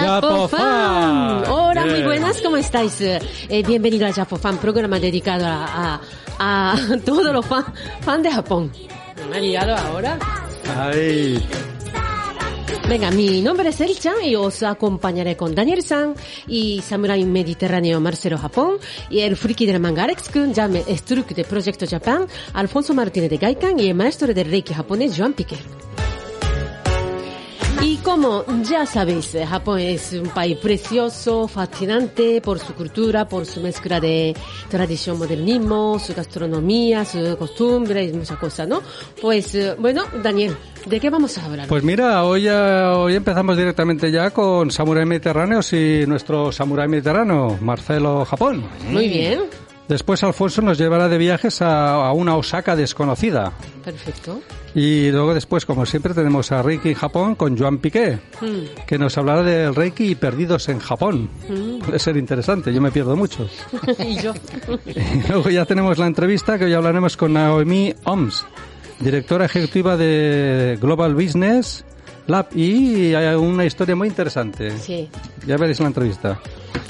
Japofan. Hola, muy Bien. buenas, ¿cómo estáis? Eh, bienvenido a Japofan, programa dedicado a, a, a todos los fan, fan de Japón. ¿Me ha liado ahora? Ay, Venga, mi nombre es Elcha y os acompañaré con Daniel San y Samurai Mediterráneo Marcelo Japón y el friki del manga Alex Kun, Jame Struk de Proyecto Japan, Alfonso Martínez de Gaikan y el maestro del Reiki japonés Joan Piquer. Como ya sabéis, Japón es un país precioso, fascinante por su cultura, por su mezcla de tradición, modernismo, su gastronomía, su costumbre y muchas cosas, ¿no? Pues, eh, bueno, Daniel, ¿de qué vamos a hablar? pues mira, hoy, hoy empezamos directamente ya con Samurai Mediterráneos y nuestro Samurai Mediterráneo, Marcelo Japón. Muy bien, Después Alfonso nos llevará de viajes a, a una Osaka desconocida. perfecto. Y luego después, como siempre, tenemos a Reiki Japón con Joan Piqué, Mm. que nos hablará del Reiki y perdidos en Japón. Puede ser interesante, yo me pierdo mucho. y yo. Y luego ya tenemos la entrevista que hoy hablaremos con Naomi Oms, directora ejecutiva de Global Business Lab y hay una historia muy interesante. Sí. Ya veréis la entrevista.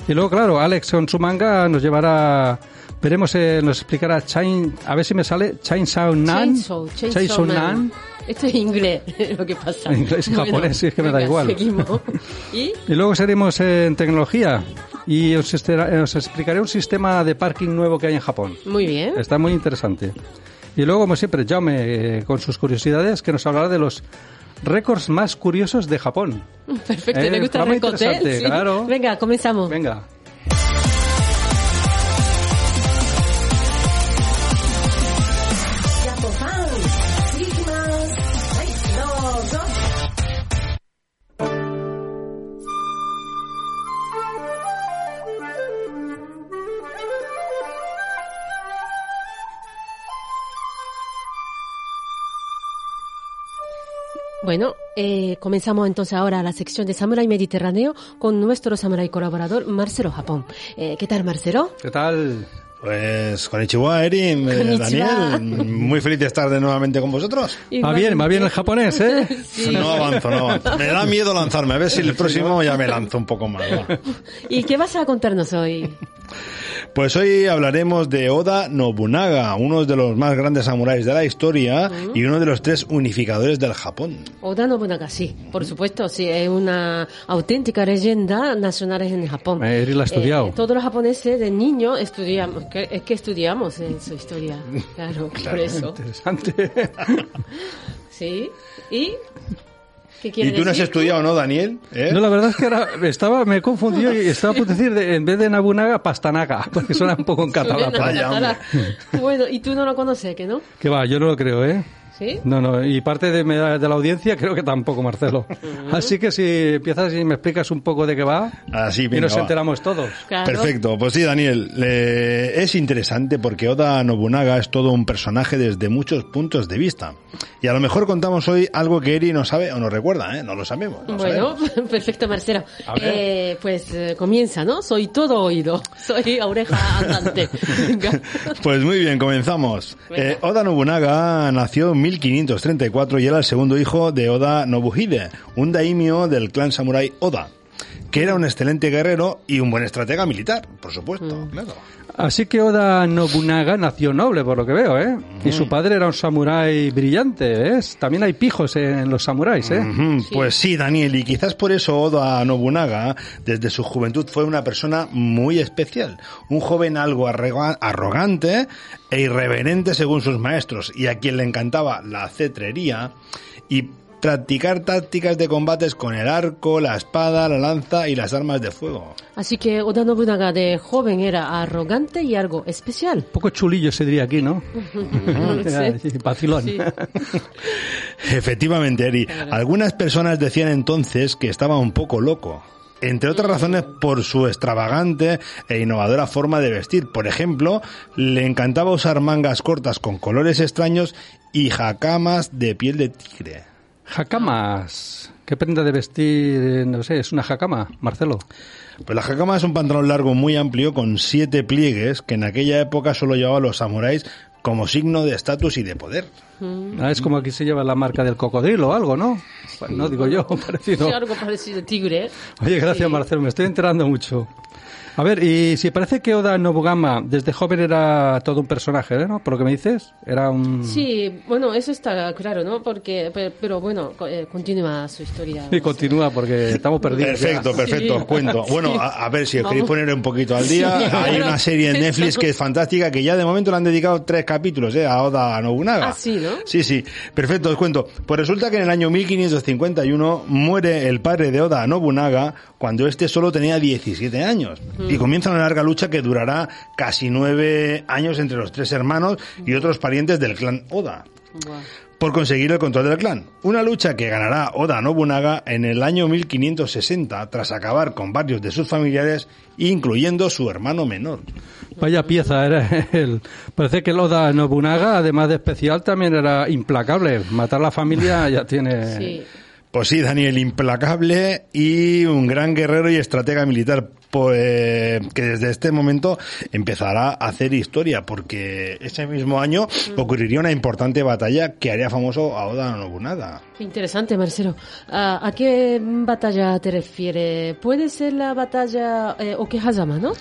Y luego, claro, Alex con su manga nos llevará, veremos, eh, nos explicará Chain, a ver si me sale, Chainsaw Nan. Chainsaw, Chainsaw Chainsaw Man. Nan. Esto es inglés, lo que pasa. Inglés y japonés, sí, es que me da igual. Seguimos. ¿Y? Y luego seguiremos en tecnología y os, estera- os explicaré un sistema de parking nuevo que hay en Japón. Muy bien. Está muy interesante. Y luego, como siempre, Jaume, eh, con sus curiosidades, que nos hablará de los récords más curiosos de Japón. Perfecto, Eh, ¿le gusta el Sí. claro. Venga, comenzamos. Venga. Bueno, eh, comenzamos entonces ahora la sección de Samurai Mediterráneo con nuestro samurai colaborador Marcelo Japón. Eh, ¿Qué tal, Marcelo? ¿Qué tal? Pues Konnichiwa, Erin, eh, Konnichiwa. Daniel, muy feliz de estar de nuevamente con vosotros. Va bien, va bien el japonés, ¿eh? Sí. No avanzo, no avanzo. Me da miedo lanzarme, a ver si el próximo ya me lanzo un poco más. va. ¿Y qué vas a contarnos hoy? Pues hoy hablaremos de Oda Nobunaga, uno de los más grandes samuráis de la historia y uno de los tres unificadores del Japón. Oda Nobunaga, sí, por supuesto, sí, es una auténtica leyenda nacional en Japón. Eh, Eri la ha estudiado. Eh, todos los japoneses de niño estudiamos, que- es que estudiamos en su historia, claro, por eso. Interesante. Sí, ¿y? ¿Qué ¿Y tú no has decir? estudiado, no, Daniel? ¿Eh? No, la verdad es que ahora estaba, me confundió y estaba por decir, de- en vez de Nabunaga, Pastanaga, porque suena un poco en catalán. Bueno, ¿y tú no lo conoces, que no? Que va, yo no lo creo, ¿eh? ¿Sí? No, no, y parte de, de la audiencia creo que tampoco, Marcelo. Así que si empiezas y me explicas un poco de qué va, Así, y nos va. enteramos todos. Claro. Perfecto, pues sí, Daniel, le- es interesante porque Oda Nobunaga es todo un personaje desde muchos puntos de vista. Y a lo mejor contamos hoy algo que Eri no sabe o no recuerda, ¿eh? No lo sabemos. no Bueno, sabemos. perfecto, Marcelo. Eh, pues eh, comienza, ¿no? Soy todo oído. Soy oreja andante. Pues muy bien, comenzamos. Eh, Oda Nobunaga nació en 1534 y era el segundo hijo de Oda Nobuhide, un daimyo del clan samurái Oda, que era un excelente guerrero y un buen estratega militar, por supuesto, claro. Así que Oda Nobunaga nació noble, por lo que veo, ¿eh? Y su padre era un samurái brillante, ¿eh? También hay pijos en los samuráis, ¿eh? Pues sí, Daniel, y quizás por eso Oda Nobunaga, desde su juventud, fue una persona muy especial. Un joven algo arroga- arrogante e irreverente según sus maestros, y a quien le encantaba la cetrería y practicar tácticas de combates con el arco, la espada, la lanza y las armas de fuego. Así que Oda Nobunaga de joven era arrogante y algo especial. Un poco chulillo se diría aquí, ¿no? Sí. Sí, Vacilón. Sí. Efectivamente, Eri. Algunas personas decían entonces que estaba un poco loco. Entre otras razones por su extravagante e innovadora forma de vestir. Por ejemplo, le encantaba usar mangas cortas con colores extraños y jacamas de piel de tigre. Jakamas. ¿Qué prenda de vestir? No sé, es una jacama, Marcelo. Pues la jacama es un pantalón largo muy amplio con siete pliegues que en aquella época solo llevaban los samuráis como signo de estatus y de poder. Ah, es como aquí se lleva la marca del cocodrilo o algo, ¿no? Bueno, no digo yo, parecido. Sí, algo parecido tigre. Oye, gracias Sí. Marcelo, me estoy enterando mucho. A ver, y si parece que Oda Nobugama desde joven era todo un personaje, ¿eh, ¿no? Por lo que me dices, era un... Sí, bueno, eso está claro, ¿no? Porque, pero, pero bueno, eh, continúa su historia. Y continúa porque estamos perdidos. ya. Perfecto, perfecto, Sí. os cuento. Bueno, Sí. a, a ver si os Vamos. queréis poner un poquito al día. Sí. Hay una serie en Netflix que es fantástica, que ya de momento le han dedicado tres capítulos ¿eh? a Oda Nobunaga. Ah, sí, ¿no? Sí, sí. Perfecto, os cuento. Pues resulta que en el año 1551 muere el padre de Oda Nobunaga cuando este solo tenía 17 años. Y comienza una larga lucha que durará casi nueve años entre los tres hermanos y otros parientes del clan Oda por conseguir el control del clan. Una lucha que ganará Oda Nobunaga en el año 1560 tras acabar con varios de sus familiares, incluyendo su hermano menor. Vaya pieza era él. Parece que el Oda Nobunaga, además de especial, también era implacable. Matar a la familia ya tiene... Sí. Pues sí, Daniel, implacable y un gran guerrero y estratega militar, pues, que desde este momento empezará a hacer historia, porque ese mismo año ocurriría una importante batalla que haría famoso a Oda Nobunaga. Qué interesante, Marcelo. Ah, ¿A qué batalla te refieres? Puede ser la batalla eh, Okehazama, ¿no?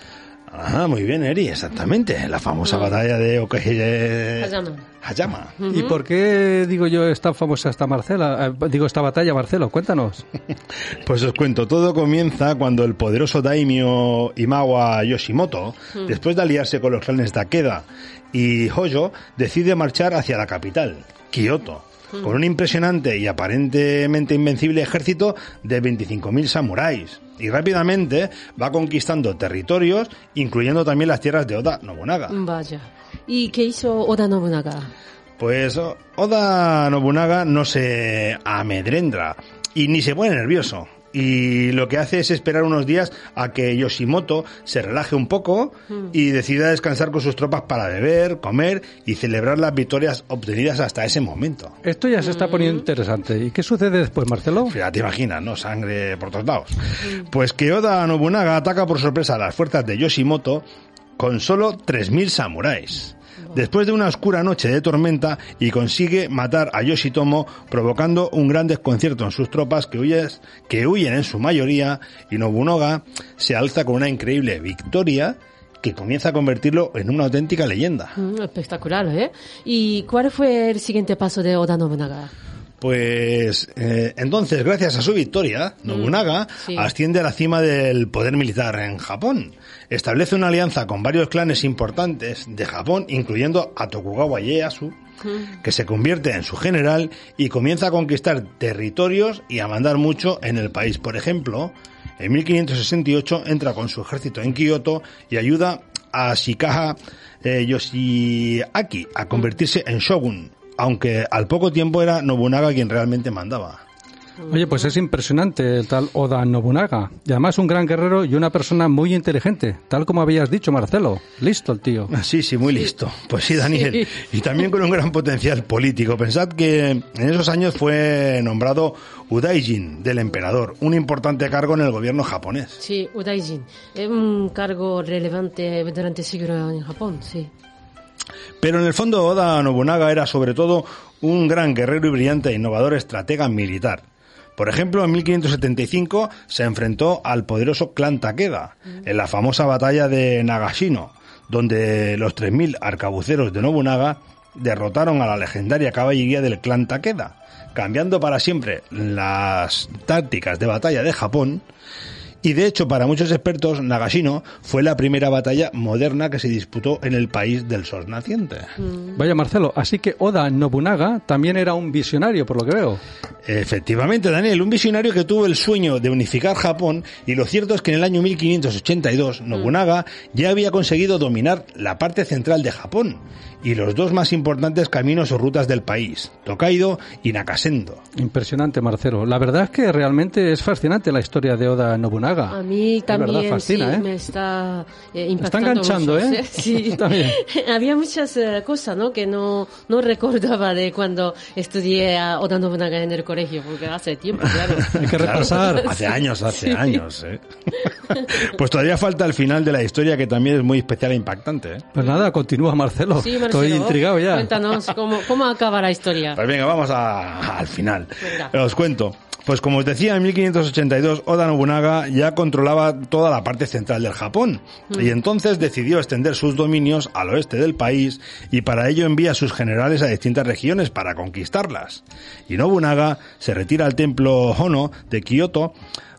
Ah, muy bien, Eri, exactamente. La famosa batalla de. Hayama. Hayama. ¿Y por qué, digo yo, es tan famosa esta Marcela? Eh, digo, esta batalla, Marcelo, cuéntanos. Pues os cuento, todo comienza cuando el poderoso daimyo Imawa Yoshimoto, después de aliarse con los clanes Takeda y Hoyo, decide marchar hacia la capital, Kioto, con un impresionante y aparentemente invencible ejército de 25.000 samuráis. Y rápidamente va conquistando territorios, incluyendo también las tierras de Oda Nobunaga. Vaya. ¿Y qué hizo Oda Nobunaga? Pues Oda Nobunaga no se amedrenta y ni se pone nervioso. Y lo que hace es esperar unos días a que Yoshimoto se relaje un poco y decida descansar con sus tropas para beber, comer y celebrar las victorias obtenidas hasta ese momento. Esto ya se está poniendo interesante. ¿Y qué sucede después, Marcelo? Ya te imaginas, ¿no? Sangre por todos lados. Pues que Oda Nobunaga ataca por sorpresa a las fuerzas de Yoshimoto con solo 3.000 samuráis. Después de una oscura noche de tormenta y consigue matar a Yoshitomo provocando un gran desconcierto en sus tropas que, huyes- que huyen en su mayoría y Nobunaga se alza con una increíble victoria que comienza a convertirlo en una auténtica leyenda. Mm, espectacular, ¿eh? ¿Y cuál fue el siguiente paso de Oda Nobunaga? Pues eh, entonces, gracias a su victoria, Nobunaga sí. asciende a la cima del poder militar en Japón. Establece una alianza con varios clanes importantes de Japón, incluyendo a Tokugawa Ieyasu, que se convierte en su general y comienza a conquistar territorios y a mandar mucho en el país. Por ejemplo, en 1568 entra con su ejército en Kioto y ayuda a Shikaha eh, Yoshiaki a convertirse en shogun, aunque al poco tiempo era Nobunaga quien realmente mandaba. Oye, pues es impresionante el tal Oda Nobunaga. Y además un gran guerrero y una persona muy inteligente, tal como habías dicho, Marcelo. Listo el tío. Sí, sí, muy listo. Pues sí, Daniel. Y también con un gran potencial político. Pensad que en esos años fue nombrado Udaijin del emperador, un importante cargo en el gobierno japonés. Sí, Udaijin. Es un cargo relevante durante siglos en Japón, sí. Pero en el fondo Oda Nobunaga era sobre todo un gran guerrero y brillante e innovador estratega militar. Por ejemplo, en 1575 se enfrentó al poderoso clan Takeda en la famosa batalla de Nagashino, donde los 3.000 arcabuceros de Nobunaga derrotaron a la legendaria caballería del clan Takeda, cambiando para siempre las tácticas de batalla de Japón Y de hecho, para muchos expertos, Nagashino fue la primera batalla moderna que se disputó en el país del sol naciente. Vaya Marcelo, así que Oda Nobunaga también era un visionario, por lo que veo. Efectivamente, Daniel, un visionario que tuvo el sueño de unificar Japón y lo cierto es que en el año 1582 Nobunaga ya había conseguido dominar la parte central de Japón y los dos más importantes caminos o rutas del país, Tokaido y Nakasendo. Impresionante, Marcelo. La verdad es que realmente es fascinante la historia de Oda Nobunaga. A mí Es verdad, también fascina, sí, ¿eh? me está eh, Está impactando enganchando, mucho, ¿eh? Sí. Está bien. Había muchas eh, cosas, ¿no? Que no, no recordaba de cuando estudié a Oda Nobunaga en el colegio, porque hace tiempo, claro. Hay que Claro, repasar. hace años, hace años. ¿eh? pues todavía falta el final de la historia que también es muy especial e impactante. ¿eh? Pues nada, continúa Marcelo. Sí, Marcelo, Estoy intrigado ya. Cuéntanos cómo, cómo acaba la historia. Pues venga, vamos a- al final. Venga. Os cuento. Pues como os decía, en 1582 Oda Nobunaga ya controlaba toda la parte central del Japón y entonces decidió extender sus dominios al oeste del país y para ello envía a sus generales a distintas regiones para conquistarlas. Y Nobunaga se retira al templo Hono de Kioto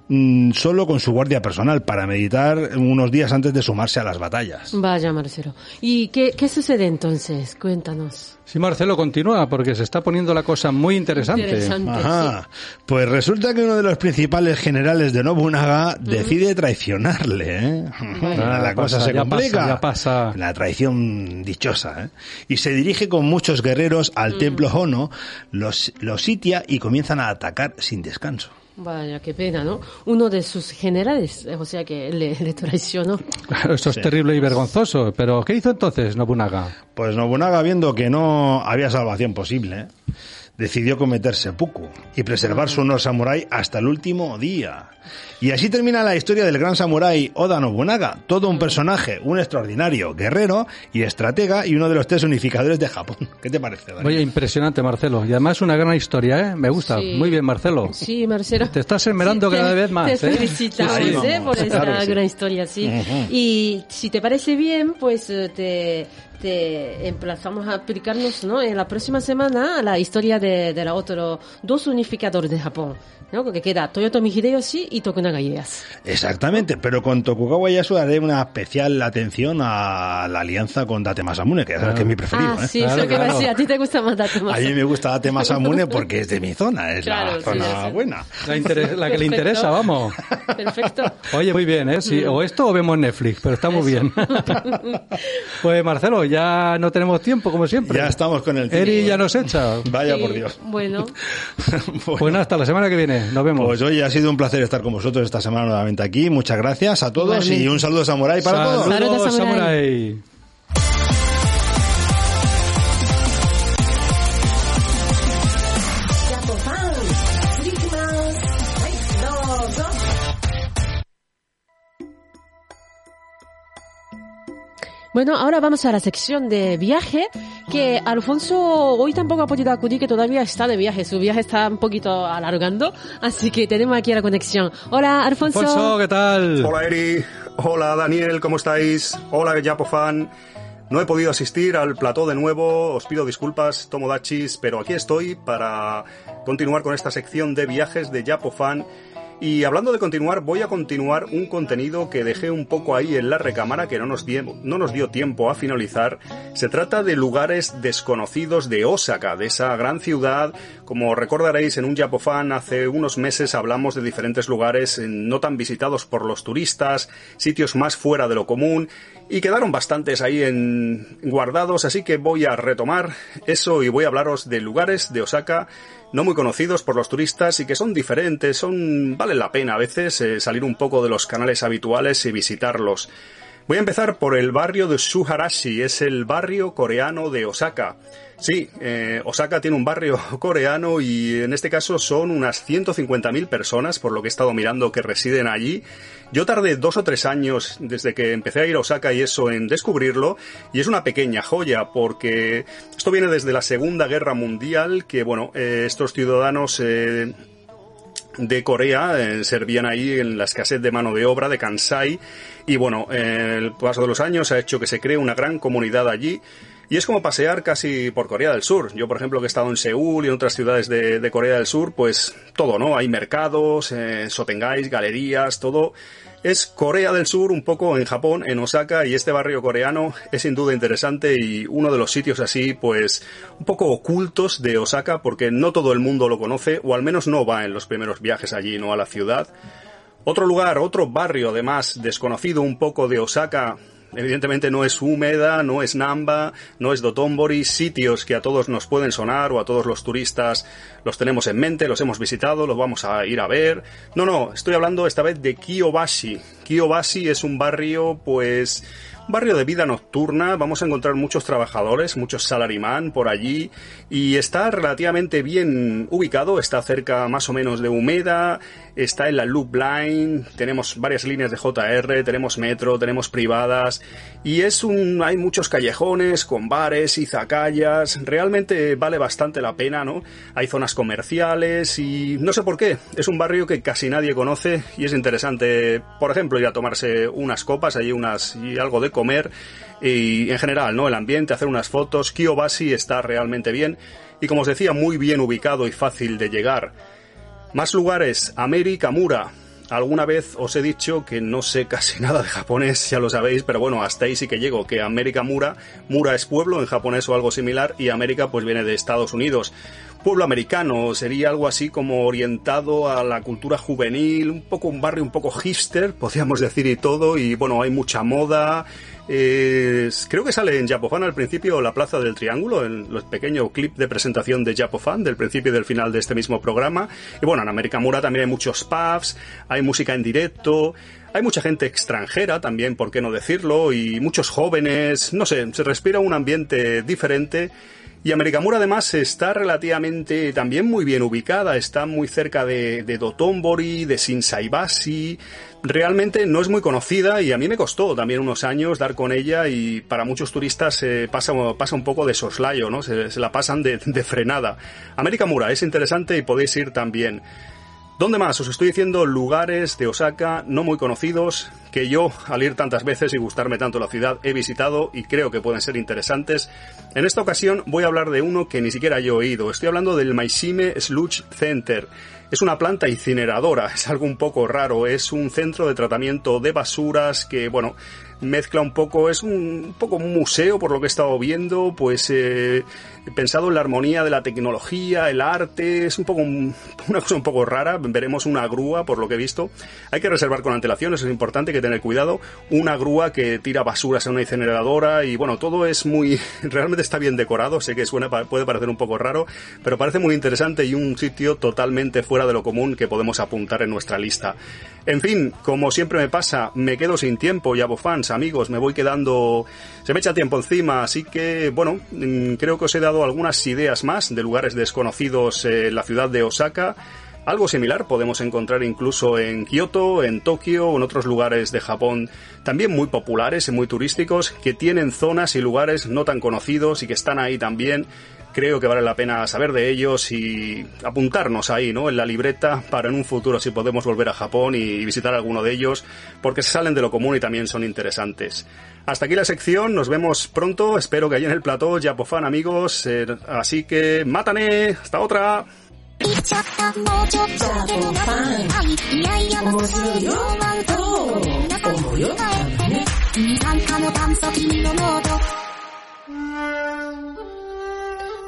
mm, solo con su guardia personal para meditar unos días antes de sumarse a las batallas. Vaya, Marcelo. ¿Y qué, qué sucede entonces? Cuéntanos. Sí, Marcelo, continúa porque se está poniendo la cosa muy interesante. Interesante. Ajá. Pues resulta que uno de los principales generales de Nobunaga decide traicionarle, ¿eh? Ah, la cosa pasa, se ya complica. pasa, ya pasa. La traición dichosa, ¿eh? Y se dirige con muchos guerreros al templo Hono, los, los sitia y comienzan a atacar sin descanso. Vaya, qué pena, ¿no? Uno de sus generales, eh, o sea que le, le traicionó. Claro, Eso es terrible y vergonzoso. Pero, ¿qué hizo entonces Nobunaga? Pues Nobunaga, viendo que no había salvación posible, decidió cometer seppuku y preservar su honor samurái hasta el último día. Y así termina la historia del gran samurái Oda Nobunaga, todo un personaje, un extraordinario guerrero y estratega y uno de los tres unificadores de Japón. ¿Qué te parece? Dani? Oye, impresionante, Marcelo. Y además una gran historia, ¿eh? Me gusta. Sí. Muy bien, Marcelo. Sí, Marcelo. Te estás esmerando te- cada vez más, Te ¿eh? felicitamos, Sí, sí. ¿eh? Por claro esta sí. gran historia, sí. Y si te parece bien, pues eh, te, te emplazamos a aplicarnos, ¿no? En la próxima semana a la historia de, de la otro dos unificadores de Japón, ¿no? Porque queda Toyotomi Hideyoshi y Tokunaga Ieyasu. Exactamente, pero con Tokugawa Yasu haré una especial atención a la alianza con Date Masamune, que ya sabes que es mi preferido. Ah, ¿eh? sí, Claro, eso que va a claro. decir, a ti te gusta más Date A mí Masamune. me gusta Date Masamune porque es de mi zona, es Claro, la sí, zona sí. buena. La, la que le interesa, vamos. Perfecto. Oye, muy bien, ¿eh? Sí, o esto o vemos Netflix, pero está muy bien. pues Marcelo, ya no tenemos tiempo, como siempre. Ya estamos con el tiempo. Eri ya nos echa. Vaya Sí, por Dios. Bueno, Bueno, Pues nada, hasta la semana que viene. Nos vemos. Pues oye, ha sido un placer estar con vosotros esta semana nuevamente aquí. Muchas gracias a todos Igualmente. y un saludo samurai para todos. Saludos, Saludos, samurai. Bueno, ahora vamos a la sección de viaje, que Alfonso hoy tampoco ha podido acudir, que todavía está de viaje, su viaje está un poquito alargando, así que tenemos aquí la conexión. Hola, Alfonso. Alfonso, ¿qué tal? Hola Eri, hola Daniel, ¿cómo estáis? Hola Japofan. No he podido asistir al plató de nuevo, os pido disculpas, Tomodachis, pero aquí estoy para continuar con esta sección de viajes de Japofan. Y hablando de continuar, voy a continuar un contenido que dejé un poco ahí en la recámara que no nos, dio, no nos dio tiempo a finalizar. Se trata de lugares desconocidos de Osaka, de esa gran ciudad. Como recordaréis, en un Japofan hace unos meses hablamos de diferentes lugares eh, no tan visitados por los turistas, sitios más fuera de lo común, y quedaron bastantes ahí en guardados, así que voy a retomar eso y voy a hablaros de lugares de Osaka no muy conocidos por los turistas y que son diferentes, son vale la pena a veces eh, salir un poco de los canales habituales y visitarlos. Voy a empezar por el barrio de Suharashi, es el barrio coreano de Osaka. Sí, eh, Osaka tiene un barrio coreano y en este caso son unas 150.000 personas, por lo que he estado mirando, que residen allí. Yo tardé dos o tres años desde que empecé a ir a Osaka y eso en descubrirlo, y es una pequeña joya, porque esto viene desde la Segunda Guerra Mundial, que bueno, eh, estos ciudadanos... Eh, de Corea eh, servían ahí en la escasez de mano de obra de Kansai y bueno, el paso de los años ha hecho que se cree una gran comunidad allí Y es como pasear casi por Corea del Sur. Yo, por ejemplo, que he estado en Seúl y en otras ciudades de, Corea del Sur, pues todo, ¿no? Hay mercados, eh, galerías, todo es Corea del Sur, un poco en Japón, en Osaka, y este barrio coreano es sin duda interesante y uno de los sitios así, pues, un poco ocultos de Osaka, porque no todo el mundo lo conoce, o al menos no va en los primeros viajes allí, no a la ciudad. Otro lugar, otro barrio además desconocido un poco de Osaka, Evidentemente no es Húmeda, no es Namba, no es Dotonbori, sitios que a todos nos pueden sonar o a todos los turistas los tenemos en mente, los hemos visitado, los vamos a ir a ver. No, no, estoy hablando esta vez de Kiyobashi. Kiyobashi es un barrio pues barrio de vida nocturna, vamos a encontrar muchos trabajadores, muchos salarimán por allí y está relativamente bien ubicado, está cerca más o menos de Humeda, está en la Loop Line, tenemos varias líneas de JR, tenemos metro, tenemos privadas y es un hay muchos callejones con bares y zacayas, realmente vale bastante la pena, ¿no? Hay zonas comerciales y no sé por qué, es un barrio que casi nadie conoce y es interesante, por ejemplo, ir a tomarse unas copas, allí unas y algo de comer y en general, ¿no? El ambiente, hacer unas fotos. Kiyobashi está realmente bien y como os decía, muy bien ubicado y fácil de llegar. Más lugares, América Mura. Alguna vez os he dicho que no sé casi nada de japonés, ya lo sabéis, pero bueno, hasta ahí sí que llego, que América Mura, Mura es pueblo en japonés o algo similar, y América pues viene de Estados Unidos pueblo americano, sería algo así como orientado a la cultura juvenil, un poco un barrio un poco hipster, podríamos decir y todo, y bueno, hay mucha moda. Creo que sale en Japofan al principio la Plaza del Triángulo, en los pequeños clip de presentación de Japofan del principio y del final de este mismo programa. Y bueno, en América Mura también hay muchos pubs, hay música en directo, hay mucha gente extranjera también, por qué no decirlo, y muchos jóvenes, no sé, se respira un ambiente diferente y Americamura además está relativamente también muy bien ubicada, está muy cerca de, de de Shinsaibashi. Realmente no es muy conocida y a mí me costó también unos años dar con ella y para muchos turistas eh, pasa, pasa un poco de soslayo, ¿no? Se, la pasan de, de frenada. Americamura es interesante y podéis ir también. ¿Dónde más? Os estoy diciendo lugares de Osaka no muy conocidos que yo, al ir tantas veces y gustarme tanto la ciudad, he visitado y creo que pueden ser interesantes. En esta ocasión voy a hablar de uno que ni siquiera yo he oído. Estoy hablando del Maishime Sludge Center. Es una planta incineradora, es algo un poco raro, es un centro de tratamiento de basuras que, bueno, mezcla un poco, es un, poco un museo por lo que he estado viendo, pues eh, pensado en la armonía de la tecnología, el arte, es un poco una cosa un poco rara, veremos una grúa por lo que he visto. Hay que reservar con antelación, eso es importante, hay que tener cuidado, una grúa que tira basuras a una incineradora y bueno, todo es muy, realmente está bien decorado, sé que suena, puede parecer un poco raro, pero parece muy interesante y un sitio totalmente fuera de lo común que podemos apuntar en nuestra lista. En fin, como siempre me pasa, me quedo sin tiempo, ya fans, amigos, me voy quedando, se me echa tiempo encima, así que bueno, mm, creo que os he dado algunas ideas más de lugares desconocidos en la ciudad de Osaka. Algo similar podemos encontrar incluso en Kioto, en Tokio o en otros lugares de Japón también muy populares y muy turísticos que tienen zonas y lugares no tan conocidos y que están ahí también creo que vale la pena saber de ellos y apuntarnos ahí, ¿no? En la libreta para en un futuro si podemos volver a Japón y visitar alguno de ellos, porque se salen de lo común y también son interesantes. Hasta aquí la sección, nos vemos pronto, espero que allí en el plató, Japofan amigos, eh, así que mátane, hasta otra.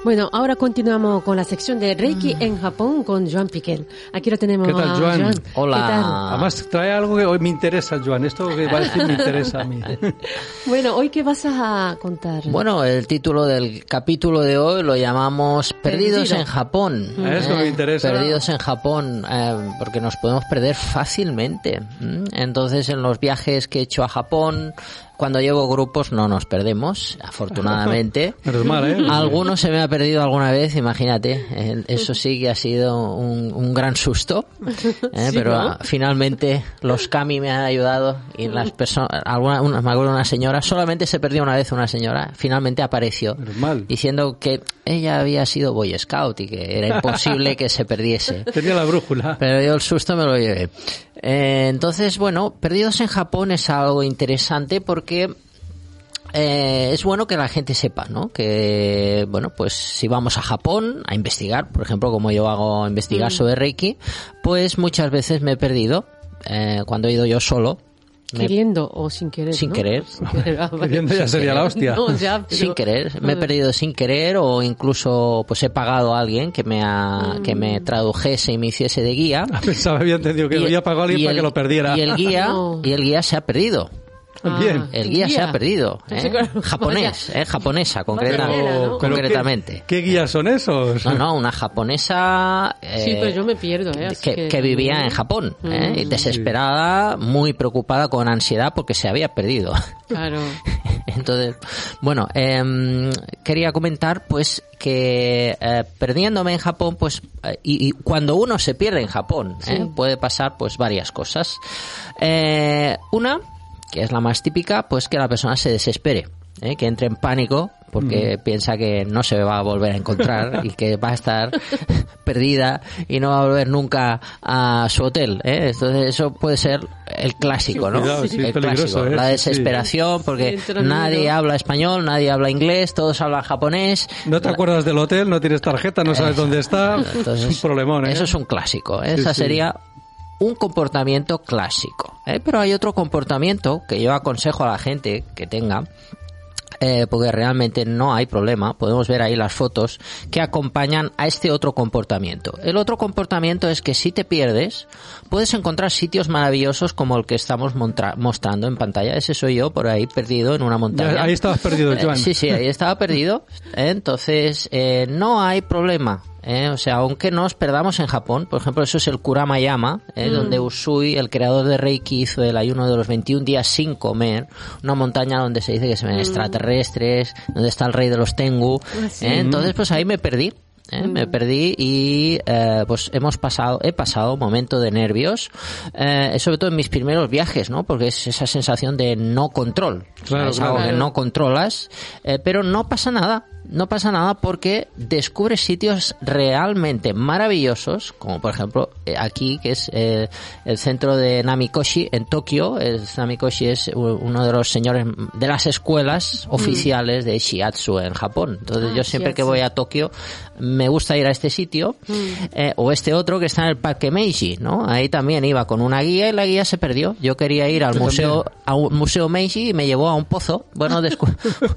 Bueno, ahora continuamos con la sección de Reiki en Japón con Joan Piquel. Aquí lo tenemos ¿Qué tal, a Joan? Hola. ¿Qué tal? Además, trae algo que hoy me interesa, Joan. Esto que va a decir me interesa a mí. Bueno, hoy qué vas a contar. Bueno, el título del capítulo de hoy lo llamamos Perdidos Perdido. en Japón. Eso me interesa. Perdidos en Japón, eh, porque nos podemos perder fácilmente. ¿m? Entonces, en los viajes que he hecho a Japón, cuando llevo grupos no nos perdemos, afortunadamente. Mal, ¿eh? Alguno se me ha perdido alguna vez, imagínate. Eh, Eso sí que ha sido un, un gran susto. eh, Sí, pero ¿no? ah, finalmente los kami me han ayudado y las personas, alguna, una, me acuerdo una señora, solamente se perdió una vez una señora, finalmente apareció mal. diciendo que ella había sido Boy Scout y que era imposible que se perdiese. Tenía la brújula. Pero yo el susto me lo llevé. Eh, entonces, bueno, Perdidos en Japón es algo interesante porque eh, es bueno que la gente sepa, ¿no? Que, bueno, pues si vamos a Japón a investigar, por ejemplo, como yo hago investigar sobre Reiki, pues muchas veces me he perdido eh, cuando he ido yo solo. me- Queriendo o sin querer. Sin ¿no? querer. Sin querer, ah, vale. Queriendo ya sería la hostia. No, ya, pero- sin querer, me he perdido sin querer o incluso pues he pagado a alguien que me ha, que me tradujese y me hiciese de guía. Pensaba, había entendido que Y- había pagado a alguien y para el- que lo perdiera. Y el guía, No. y el guía se ha perdido. Bien. El guía, se ha perdido. ¿eh? Japonés, ¿eh? japonesa, concretamente. ¿qué, qué guías son esos? No, no, una japonesa eh, Sí, pero yo me pierdo, ¿eh? Que, que vivía en Japón, ¿eh? Mm. y desesperada, muy preocupada, con ansiedad porque se había perdido. Claro. Entonces, bueno, em, quería comentar pues que eh, perdiéndome en Japón, pues eh, y, y cuando uno se pierde en Japón, ¿eh? Sí. puede pasar pues varias cosas. Eh, una, que es la más típica, pues que la persona se desespere. ¿eh? que entre en pánico porque piensa que no se va a volver a encontrar y que va a estar perdida y no va a volver nunca a su hotel. ¿eh? Entonces eso puede ser el clásico, ¿no? Cuidado, sí, el clásico, ¿eh? la Sí, sí. desesperación porque nadie miedo. habla español, nadie habla inglés, todos hablan japonés. No te acuerdas del hotel, no tienes tarjeta, no sabes dónde está. Entonces, es un problemón, ¿eh? Eso es un clásico. ¿eh? Sí, Esa sí. sería un comportamiento clásico. ¿eh? Pero hay otro comportamiento que yo aconsejo a la gente que tenga. eh, porque realmente no hay problema, podemos ver ahí las fotos que acompañan a este otro comportamiento. El otro comportamiento es que si te pierdes, puedes encontrar sitios maravillosos como el que estamos mostrando en pantalla. Ese soy yo por ahí perdido en una montaña. Ahí estabas perdido, Eh, Joan. sí, sí, ahí estaba perdido. Entonces, eh, no hay problema. ¿Eh? O sea, aunque nos perdamos en Japón, por ejemplo, eso es el Kuramayama, ¿eh? donde Usui, el creador de Reiki, hizo el ayuno de los 21 días sin comer, una montaña donde se dice que se ven extraterrestres, donde está el rey de los Tengu. ¿eh? Entonces, pues ahí me perdí. ¿eh? Me perdí y eh, pues hemos pasado, he pasado un momento de nervios, eh, sobre todo en mis primeros viajes, ¿no? Porque es esa sensación de no control. Claro, es algo claro. que no controlas, eh, pero no pasa nada. No pasa nada porque descubres sitios realmente maravillosos, como por ejemplo eh, aquí, que es eh, el centro de Namikoshi en Tokio. Es- Namikoshi es uno de los señores de las escuelas oficiales de Shiatsu en Japón. Entonces Ah, yo siempre que voy a Tokio me gusta ir a este sitio eh, o este otro que está en el Parque Meiji, ¿no? Ahí también iba con una guía y la guía se perdió. Yo quería ir al Yo museo también. a un museo Meiji y me llevó a un pozo. Bueno, descu-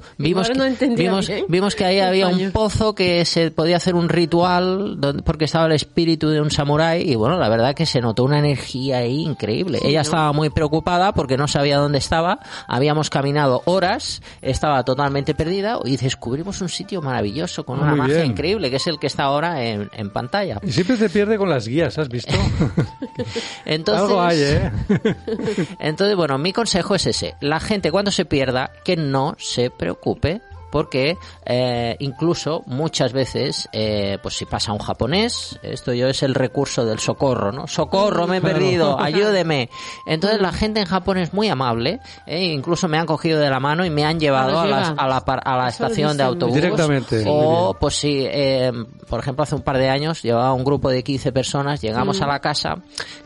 vimos, no que, vimos, vimos que ahí había un pozo que se podía hacer un ritual donde- porque estaba el espíritu de un samurái y bueno, la verdad que se notó una energía ahí increíble. Ella estaba muy preocupada porque no sabía dónde estaba. Habíamos caminado horas, estaba totalmente perdida y descubrimos un sitio maravilloso con Ah, una muy magia bien. increíble que es el que está ahora en, en pantalla. Y siempre te pierde con las guías, ¿has visto? Entonces, Algo hay, ¿eh? Entonces, bueno, mi consejo es ese. La gente cuando se pierda, que no se preocupe. Porque eh, incluso muchas veces, eh, pues si pasa un japonés, esto yo es el recurso del socorro, ¿no? Socorro, me he perdido, ayúdeme. Entonces la gente en Japón es muy amable, eh, incluso me han cogido de la mano y me han llevado a, las- a la, par- a la estación de autobús. Directamente, O pues sí, eh, por ejemplo, hace un par de años llevaba un grupo de 15 personas, llegamos a la casa,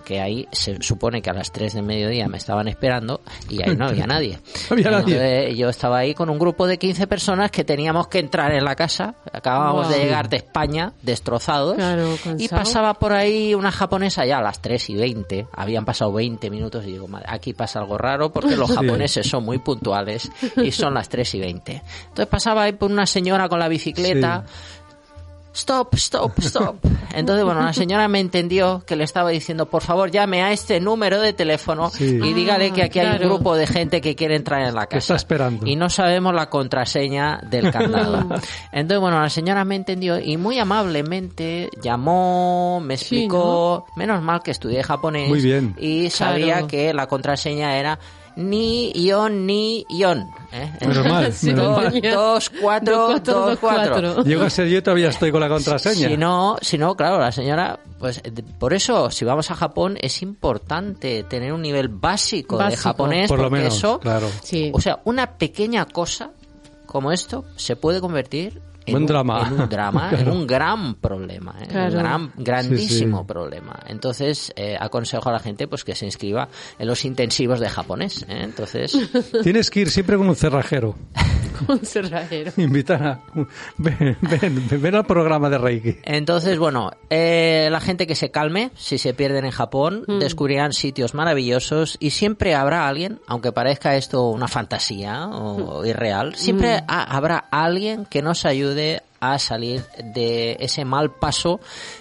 que ahí se supone que a las 3 de mediodía me estaban esperando y ahí no había nadie. Había nadie. Entonces, yo estaba ahí con un grupo de 15 personas que teníamos que entrar en la casa. Acabábamos Wow. de llegar de España, destrozados. Claro, y pasaba por ahí una japonesa ya a las 3 y 20. Habían pasado 20 minutos y digo, "Madre, aquí pasa algo raro porque los Sí. japoneses son muy puntuales y son las 3 y 20. Entonces pasaba ahí por una señora con la bicicleta. Stop, stop, stop. Entonces, bueno, la señora me entendió que le estaba diciendo, por favor, llame a este número de teléfono Sí. y dígale que aquí hay un claro. grupo de gente que quiere entrar en la casa. está esperando. Y no sabemos la contraseña del candado. Entonces, bueno, la señora me entendió y muy amablemente llamó, me Sí, explicó, menos mal que estudié japonés. Muy bien. Y sabía Claro. que la contraseña era ni ion ni ion. ¿eh? Menos mal, Sí, menos Dos, mal. tenía. dos, cuatro, Dos, cuatro, dos, cuatro. cuatro. Llego a ser yo todavía estoy con la contraseña. Si no, si no, claro, la señora, pues por eso, si vamos a Japón, es importante tener un nivel básico, de japonés, Por lo menos, eso, claro. Sí. o sea, una pequeña cosa como esto se puede convertir en Buen un, drama. en un drama, en un gran problema, ¿eh? Claro. un gran, grandísimo Sí, sí. problema. Entonces, eh, aconsejo a la gente pues que se inscriba en los intensivos de japonés. ¿eh? Entonces, Tienes que ir siempre con un cerrajero. Un cerrajero. Invitar a... Ven, ven, ven al programa de Reiki. Entonces, bueno, eh, la gente que se calme, si se pierden en Japón, Mm. descubrirán sitios maravillosos y siempre habrá alguien, aunque parezca esto una fantasía Mm. o irreal, siempre ha- habrá alguien que nos ayude a salir de ese mal paso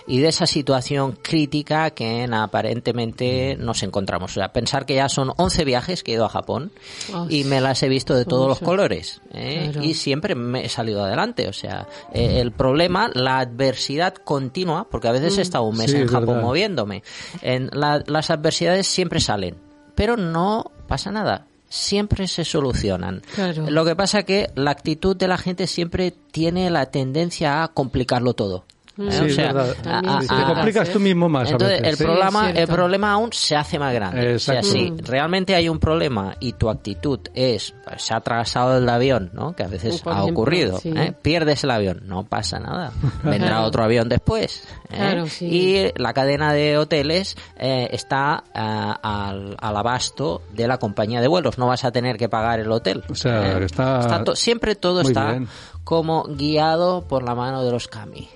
y de esa situación crítica que en- aparentemente nos encontramos. O sea, pensar que ya son 11 viajes que he ido a Japón Oh, y me las he visto de todos los colores ¿eh? Claro. y siempre me he salido adelante. O sea, eh, el problema, la adversidad continua, porque a veces he estado un mes Sí, en Japón verdad. moviéndome, en la- las adversidades siempre salen, pero no pasa nada. Siempre se solucionan. Claro. Lo que pasa que la actitud de la gente siempre tiene la tendencia a complicarlo todo. ¿Eh? Sí, te complicas tú mismo más a entonces, el veces. Problema, el problema aún se hace más grande. O sea, si realmente hay un problema y tu actitud es, pues, se ha atrasado el avión, ¿no? Que a veces Por ha ejemplo, ocurrido. sí. ¿eh? Pierdes el avión, no pasa nada. Vendrá Claro. otro avión después. ¿eh? Claro, sí. Y la cadena de hoteles eh, está ah, al, al abasto de la compañía de vuelos. No vas a tener que pagar el hotel. O sea, ¿eh? que está- to- siempre todo está bien. como guiado por la mano de los kami.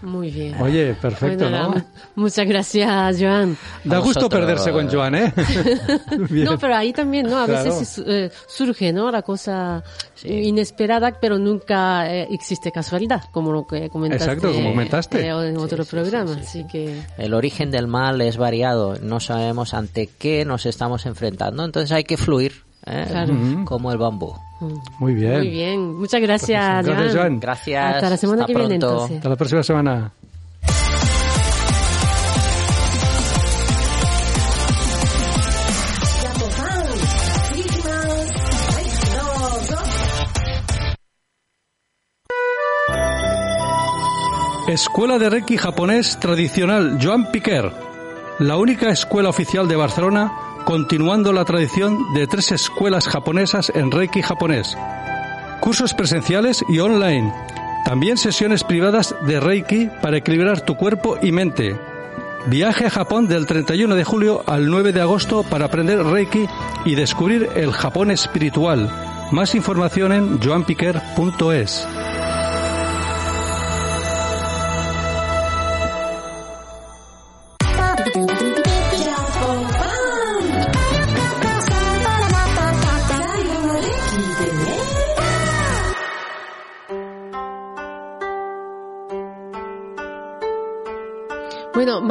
Muy bien. Oye, perfecto, Bueno, ¿no? Muchas gracias, Joan. Da A gusto vosotros. perderse con Joan, ¿eh? No, pero ahí también, ¿no? A Claro. veces eh, surge, ¿no? La cosa inesperada, pero nunca eh, existe casualidad, como lo que comentaste. Exacto, como comentaste. eh, en otro sí, programa, sí, así que... El origen del mal es variado, no sabemos ante qué nos estamos enfrentando, entonces hay que fluir ¿eh? Claro. como el bambú. Muy bien. Muy bien. Muchas gracias, Gracias, Joan. Joan. Gracias. Hasta la semana hasta que viene, entonces. Hasta la próxima semana. Escuela de Reiki japonés tradicional Joan Piquer, la única escuela oficial de Barcelona, continuando la tradición de tres escuelas japonesas en Reiki japonés. Cursos presenciales y online. También sesiones privadas de Reiki para equilibrar tu cuerpo y mente. Viaje a Japón del 31 de julio al 9 de agosto para aprender Reiki y descubrir el Japón espiritual. Más información en joanpiquer.es.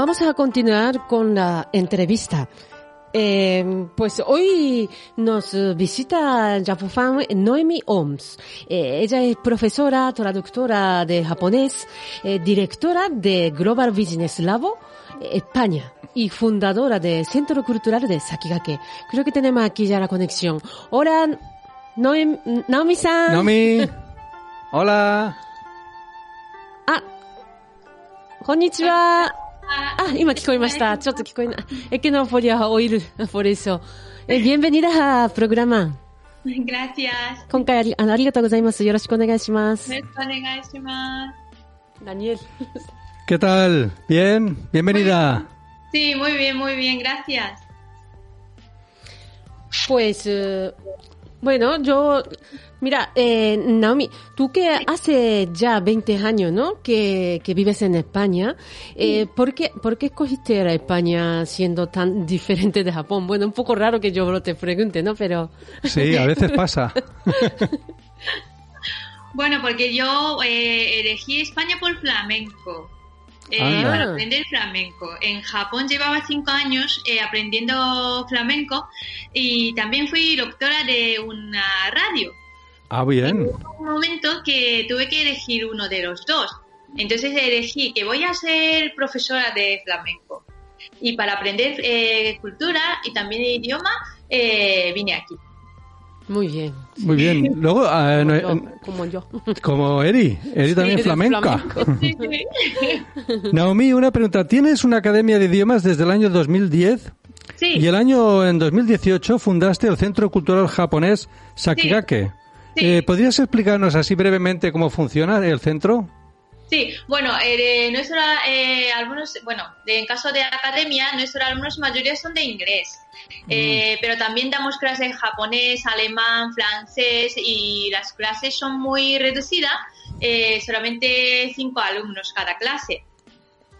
vamos a continuar con la entrevista. Eh, pues hoy nos visita Japofan Noemi Oms. Eh, ella es profesora, traductora de japonés, eh, directora de Global Business Labo España y fundadora de Centro Cultural de Sakigake. Creo que tenemos aquí ya la conexión. Hola, Noem, Naomi-san. Naomi, hola. あ、こあ、今聞こえました。ちょっと聞こえない。え、けのフォリアはオイル、フォレーショー。え、ビエンベニダハ、プログラマン。今回あり、あの、ありがとうございます。よろしくお願いします。よろしくお願いします。ダニエル。ケタル、ビエン、ビエンベニダ。し、もいびえん、もいびえん、ラシアス。ぽえす。Bueno, yo mira, eh, Naomi, tú que hace ya 20 años, ¿no? Que, que vives en España, eh, ¿por, qué, ¿por qué escogiste a España siendo tan diferente de Japón? Bueno, un poco raro que yo te pregunte, ¿no? Pero, Sí, a veces pasa. Bueno, porque yo eh, elegí España por flamenco. eh, para aprender flamenco. En Japón llevaba cinco años eh, aprendiendo flamenco y también fui doctora de una radio. Ah, bien. Hubo un momento que tuve que elegir uno de los dos. Entonces elegí que voy a ser profesora de flamenco. Y para aprender eh, cultura y también idioma, eh, vine aquí. muy bien. Muy bien. Luego, ah, Como yo, como yo. como Eri, Eri también de flamenca. Naomi, una pregunta. ¿Tienes una academia de idiomas desde el año 2010? Sí, Y el año en 2018 fundaste el Centro Cultural Japonés Sakigake. Eh, ¿Podrías explicarnos así brevemente cómo funciona el centro? Sí, bueno, eh, nuestros eh, alumnos, bueno, en caso de academia, nuestros alumnos mayoría son de inglés, eh, pero también damos clases de japonés, alemán, francés y las clases son muy reducidas, eh, solamente cinco alumnos cada clase.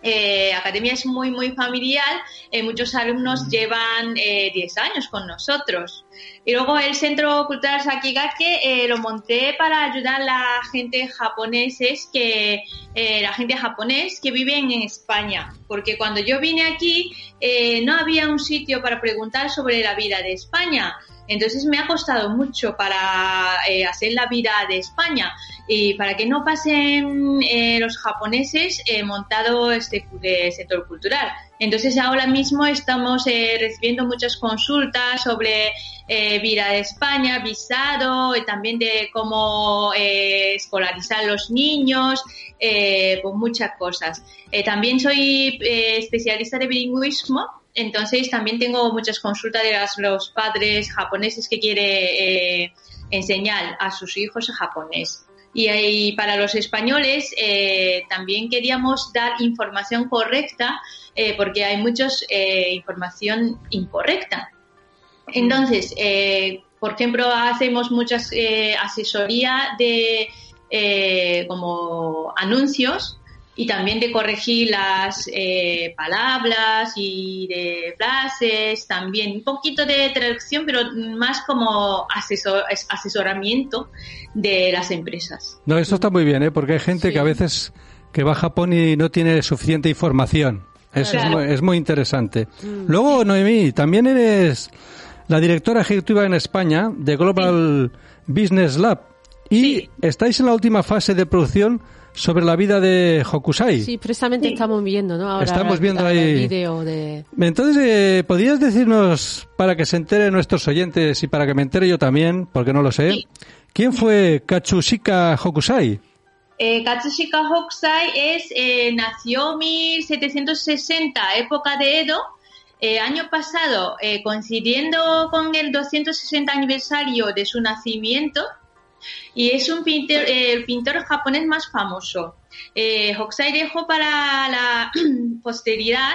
Eh, Academia es muy, muy familiar. eh, muchos alumnos llevan eh, 10 años con nosotros. Y luego el Centro Cultural Sakigake eh, lo monté para ayudar a la gente japoneses que eh, la gente japonés que vive en España. Porque cuando yo vine aquí eh, no había un sitio para preguntar sobre la vida de España. Entonces me ha costado mucho para eh, hacer la vida de España y para que no pasen eh, los japoneses eh, montado este sector cultural. Entonces ahora mismo estamos eh, recibiendo muchas consultas sobre eh, vida de España, visado, y también de cómo eh, escolarizar los niños, pues muchas cosas. También soy especialista de bilingüismo, entonces también tengo muchas consultas de los padres japoneses que quieren eh, enseñar a sus hijos japonés. Y, ahí para los españoles eh, también queríamos dar información correcta eh, porque hay muchas eh, información incorrecta. Entonces, por ejemplo, hacemos muchas asesoría de como anuncios y también de corregir las eh, palabras y de frases, también un poquito de traducción, pero más como asesor- es- asesoramiento de las empresas. No, esto está muy bien, ¿eh? porque hay gente Sí. que a veces que va a Japón y no tiene suficiente información. Eso es, muy, es muy interesante. Luego, Noemí, también eres la directora ejecutiva en España de Global Business Lab y Sí. estáis en la última fase de producción sobre la vida de Hokusai. Sí, precisamente estamos viendo, ¿no? Ahora Estamos viendo ahí- el vídeo de... Entonces, eh, ¿podrías decirnos, para que se enteren nuestros oyentes y para que me entere yo también, porque no lo sé, Sí. quién fue Katsushika Hokusai? Eh, Katsushika Hokusai es, eh, nació 1760, época de Edo. Eh, año pasado, eh, coincidiendo con el 260 aniversario de su nacimiento, y es un pintor, eh, el pintor japonés más famoso. Eh, Hokusai dejó para la posteridad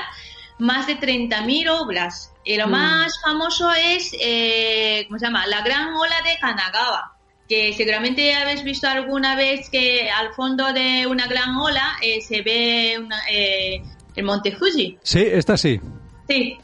más de 30.000 obras. Y lo más famoso es, eh, ¿cómo se llama? La Gran Ola de Kanagawa, que seguramente habéis visto alguna vez que al fondo de una gran ola eh, se ve una- eh, el monte Fuji. Sí, esta sí. Sí.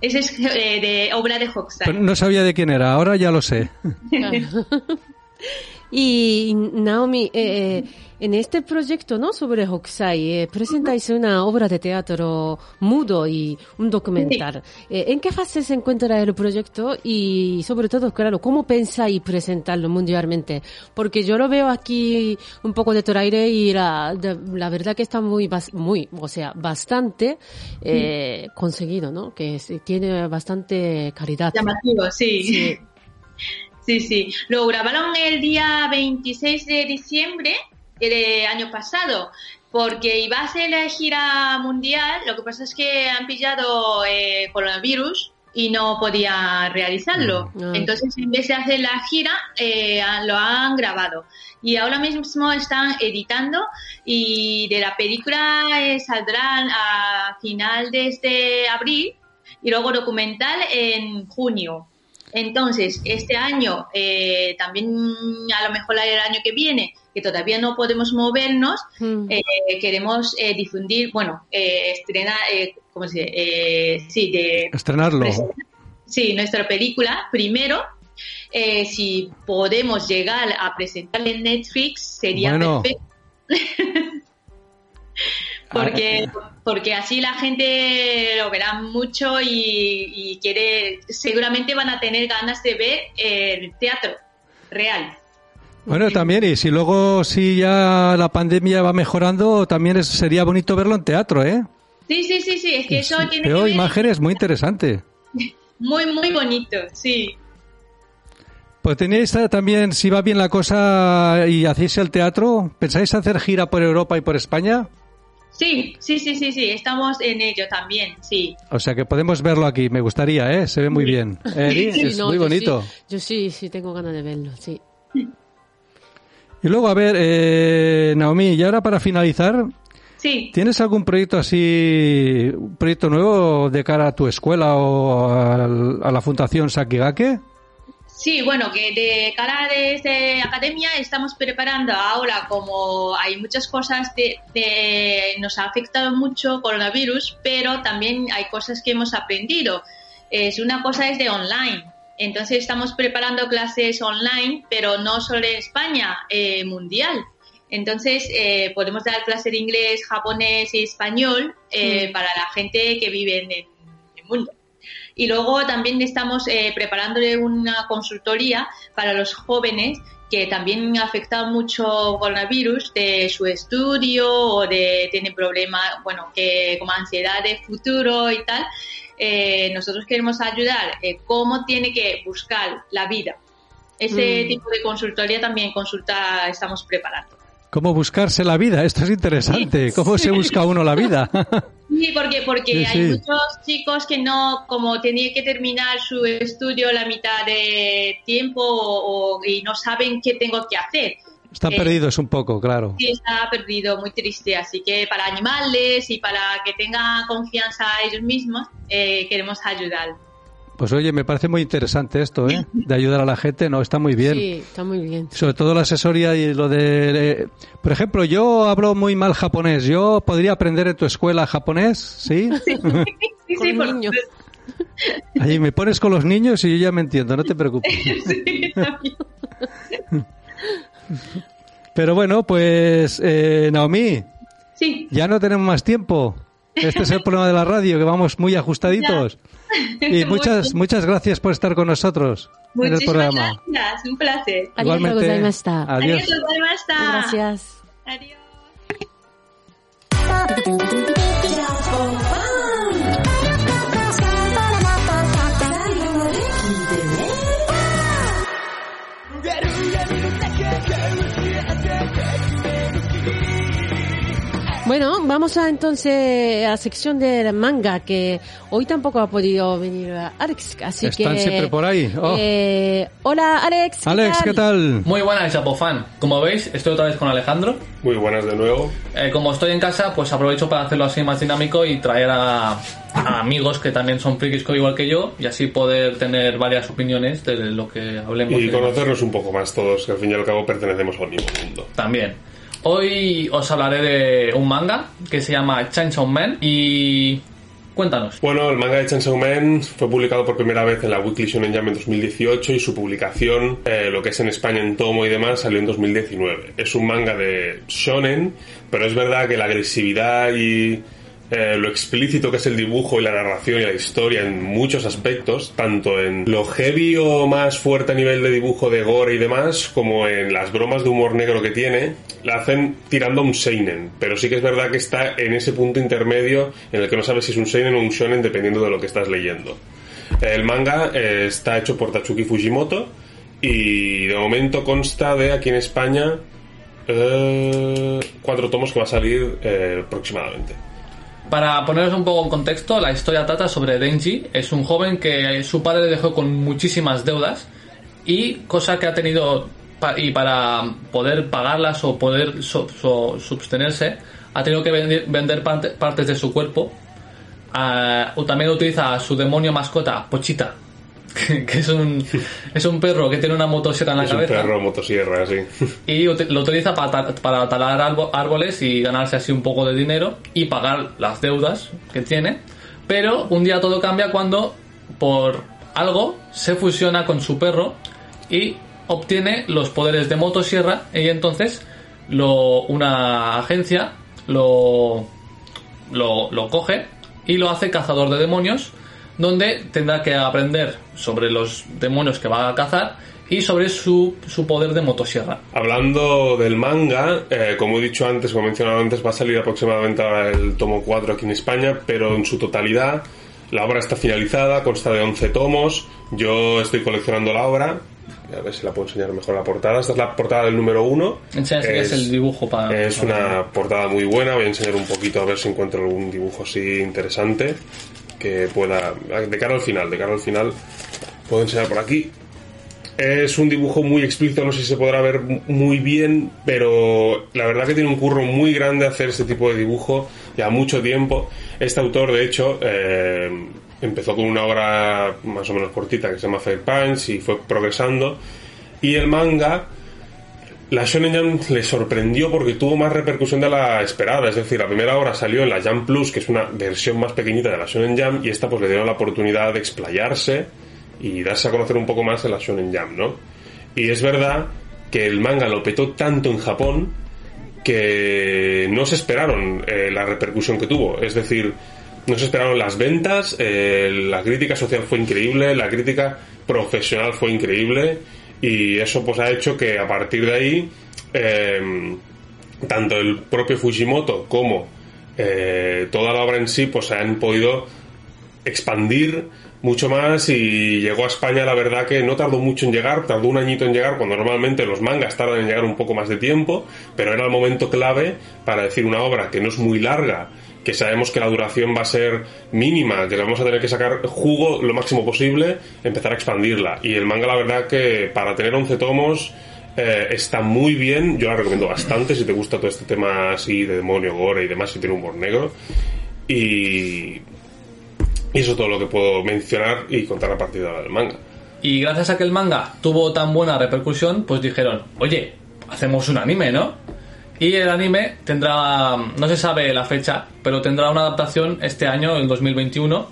Ese es eh, de obra de Hokusai. Pero no sabía de quién era, ahora ya lo sé. Y Naomi, eh, en este proyecto no sobre Hokusai, eh, presentáis una obra de teatro mudo y un documental. Eh, ¿En qué fase se encuentra el proyecto y sobre todo, claro, cómo pensáis presentarlo mundialmente? Porque yo lo veo aquí un poco de Toraire y la, de- la verdad que está muy, muy, o sea, bastante eh, conseguido, ¿no? Que es- tiene bastante calidad. Llamativo, sí. Sí. Sí, sí. Lo grabaron el día 26 de diciembre del año pasado, porque iba a ser la gira mundial. Lo que pasa es que han pillado eh, coronavirus y no podía realizarlo. Mm. Entonces, en vez de hacer la gira, eh, lo han grabado. Y ahora mismo están editando y de la película eh, saldrán a final de este abril y luego documental en junio. Entonces, este año, eh, también a lo mejor el año que viene, que todavía no podemos movernos, Mm. eh, queremos eh, difundir, bueno, eh, estrenar, eh, ¿cómo se dice? Eh, sí, de, Estrenarlo. sí, nuestra película primero. Eh, si podemos llegar a presentarla en Netflix, sería Bueno. perfecto. porque, porque así la gente lo verá mucho y, y quiere, seguramente van a tener ganas de ver el teatro real. Bueno, también, y si luego, si ya la pandemia va mejorando, también es- sería bonito verlo en teatro, ¿eh? Sí, sí, sí, sí, es que eso tiene que Veo ver imágenes muy interesantes. muy, muy bonito, sí. Pues tenéis eh, también, si va bien la cosa y hacéis el teatro, ¿pensáis hacer gira por Europa y por España? Sí, sí, sí, sí, sí, estamos en ello también, sí. O sea que podemos verlo aquí, me gustaría, ¿eh? Se ve muy bien. Sí, es no, muy yo bonito. sí- yo sí, sí tengo ganas de verlo, sí. Y luego, a ver, eh, Naomi, y ahora para finalizar, Sí. ¿tienes algún proyecto así, un proyecto nuevo de cara a tu escuela o a, la Fundación Sakigake? Sí, bueno, que de cara desde academia estamos preparando ahora, como hay muchas cosas de, de- nos ha afectado mucho coronavirus, pero también hay cosas que hemos aprendido. Es una cosa es de online. Entonces estamos preparando clases online, pero no solo en España, eh, mundial. Entonces eh, podemos dar clases de inglés, japonés y español eh, para la gente que vive en el- en el mundo. Y luego también estamos eh, preparándole una consultoría para los jóvenes que también ha afectado mucho coronavirus de su estudio o de tienen problemas, bueno, que como ansiedad de futuro y tal. Eh, nosotros queremos ayudar eh, cómo tiene que buscar la vida. Ese Mm. tipo de consultoría también consulta estamos preparando. ¿Cómo buscarse la vida? Esto es interesante. ¿Cómo se busca uno la vida? Sí, porque, porque Sí, hay muchos chicos que no, como tenía que terminar su estudio la mitad de tiempo o- y no saben qué tengo que hacer. Están Eh, perdidos un poco, claro. Sí, está perdido, muy triste. Así que para animarles y para que tengan confianza ellos mismos, eh, queremos ayudar. Pues oye, me parece muy interesante esto, ¿eh? De ayudar a la gente, no, está muy bien. Sí, está muy bien. Sobre todo la asesoría y lo de... eh, por ejemplo, yo hablo muy mal japonés. ¿Yo podría aprender en tu escuela japonés? ¿Sí? Sí, Con sí, por- niños. Ahí me pones con los niños y yo ya me entiendo, no te preocupes. sí. Pero bueno, pues eh, Naomi, Sí, ya no tenemos más tiempo. Este es el problema de la radio, que vamos muy ajustaditos. Y muchas, muchas gracias por estar con nosotros en el muchísimas programa. gracias. Un placer. Adiós. Gozaimashita. Gracias. Adiós. Bueno, vamos a entonces a la sección del manga, que hoy tampoco ha podido venir Alex, así Están que... siempre por ahí. Oh. eh, hola, Alex. ¿qué Alex, ¿qué tal? Muy buenas, Japofan. Como veis, estoy otra vez con Alejandro. Muy buenas de nuevo. Eh, como estoy en casa, pues aprovecho para hacerlo así más dinámico y traer a, a amigos que también son frikis igual que yo y así poder tener varias opiniones de lo que hablemos. Y conocernos un poco más todos, que al fin y al cabo pertenecemos al mismo mundo. También. Hoy os hablaré de un manga que se llama Chainsaw Man y... Cuéntanos. Bueno, el manga de Chainsaw Man fue publicado por primera vez en la Weekly Shonen Jump en 2018 y su publicación, eh, lo que es en España en tomo y demás, salió en 2019. Es un manga de shonen, pero es verdad que la agresividad y eh, lo explícito que es el dibujo y la narración y la historia en muchos aspectos, tanto en lo heavy o más fuerte a nivel de dibujo de gore y demás, como en las bromas de humor negro que tiene, la hacen tirando a un seinen, pero sí que es verdad que está en ese punto intermedio en el que no sabes si es un seinen o un shonen dependiendo de lo que estás leyendo. El manga eh, está hecho por Tatsuki Fujimoto y de momento consta de aquí en España eh, cuatro tomos que va a salir próximamente. Para poneros un poco en contexto, la historia trata sobre Denji. Es un joven que su padre dejó con muchísimas deudas y cosa que ha tenido y para poder pagarlas o poder so- so- substenerse ha tenido que vender, vender parte- partes de su cuerpo. Ah, también utiliza a su demonio mascota Pochita, que, que es un es un perro que tiene una motosierra en la es un cabeza perro motosierra, sí. y lo utiliza para, para talar árboles y ganarse así un poco de dinero y pagar las deudas que tiene. Pero un día todo cambia cuando por algo se fusiona con su perro y obtiene los poderes de motosierra y entonces lo, una agencia lo, lo, lo coge y lo hace cazador de demonios donde tendrá que aprender sobre los demonios que va a cazar y sobre su, su poder de motosierra. Hablando del manga, eh, como he dicho antes, como he mencionado antes, va a salir aproximadamente ahora el tomo 4 aquí en España, pero en su totalidad. La obra está finalizada, consta de 11 tomos, yo estoy coleccionando la obra, a ver si la puedo enseñar mejor la portada, esta es la portada del número 1. Enseña si quieres el dibujo para... Es una portada muy buena, voy a enseñar un poquito a ver si encuentro algún dibujo así interesante que pueda... De cara al final, de cara al final, puedo enseñar por aquí. Es un dibujo muy explícito, no sé si se podrá ver muy bien, pero la verdad que tiene un curro muy grande hacer este tipo de dibujo ya mucho tiempo. Este autor, de hecho, eh, empezó con una obra más o menos cortita que se llama Fair Punch y fue progresando. Y el manga, la Shonen Jump le sorprendió porque tuvo más repercusión de la esperada. Es decir, la primera obra salió en la Jump Plus, que es una versión más pequeñita de la Shonen Jump, y esta pues le dieron la oportunidad de explayarse y darse a conocer un poco más en la Shonen Jump, ¿no? Y es verdad que el manga lo petó tanto en Japón que no se esperaron eh, la repercusión que tuvo. Es decir, no se esperaron las ventas, eh, la crítica social fue increíble, la crítica profesional fue increíble y eso pues ha hecho que a partir de ahí eh, tanto el propio Fujimoto como eh, toda la obra en sí pues se han podido expandir mucho más y llegó a España la verdad que no tardó mucho en llegar, tardó un añito en llegar cuando normalmente los mangas tardan en llegar un poco más de tiempo, pero era el momento clave para decir una obra que no es muy larga, que sabemos que la duración va a ser mínima, que le vamos a tener que sacar jugo lo máximo posible, empezar a expandirla. Y el manga la verdad que para tener 11 tomos eh, está muy bien, yo la recomiendo bastante si te gusta todo este tema así de demonio, gore y demás, si tiene humor negro. Y y eso es todo lo que puedo mencionar y contar a partir de ahora del manga. Y gracias a que el manga tuvo tan buena repercusión, pues dijeron, oye, hacemos un anime, ¿no? Y el anime tendrá, no se sabe la fecha, pero tendrá una adaptación este año, en 2021,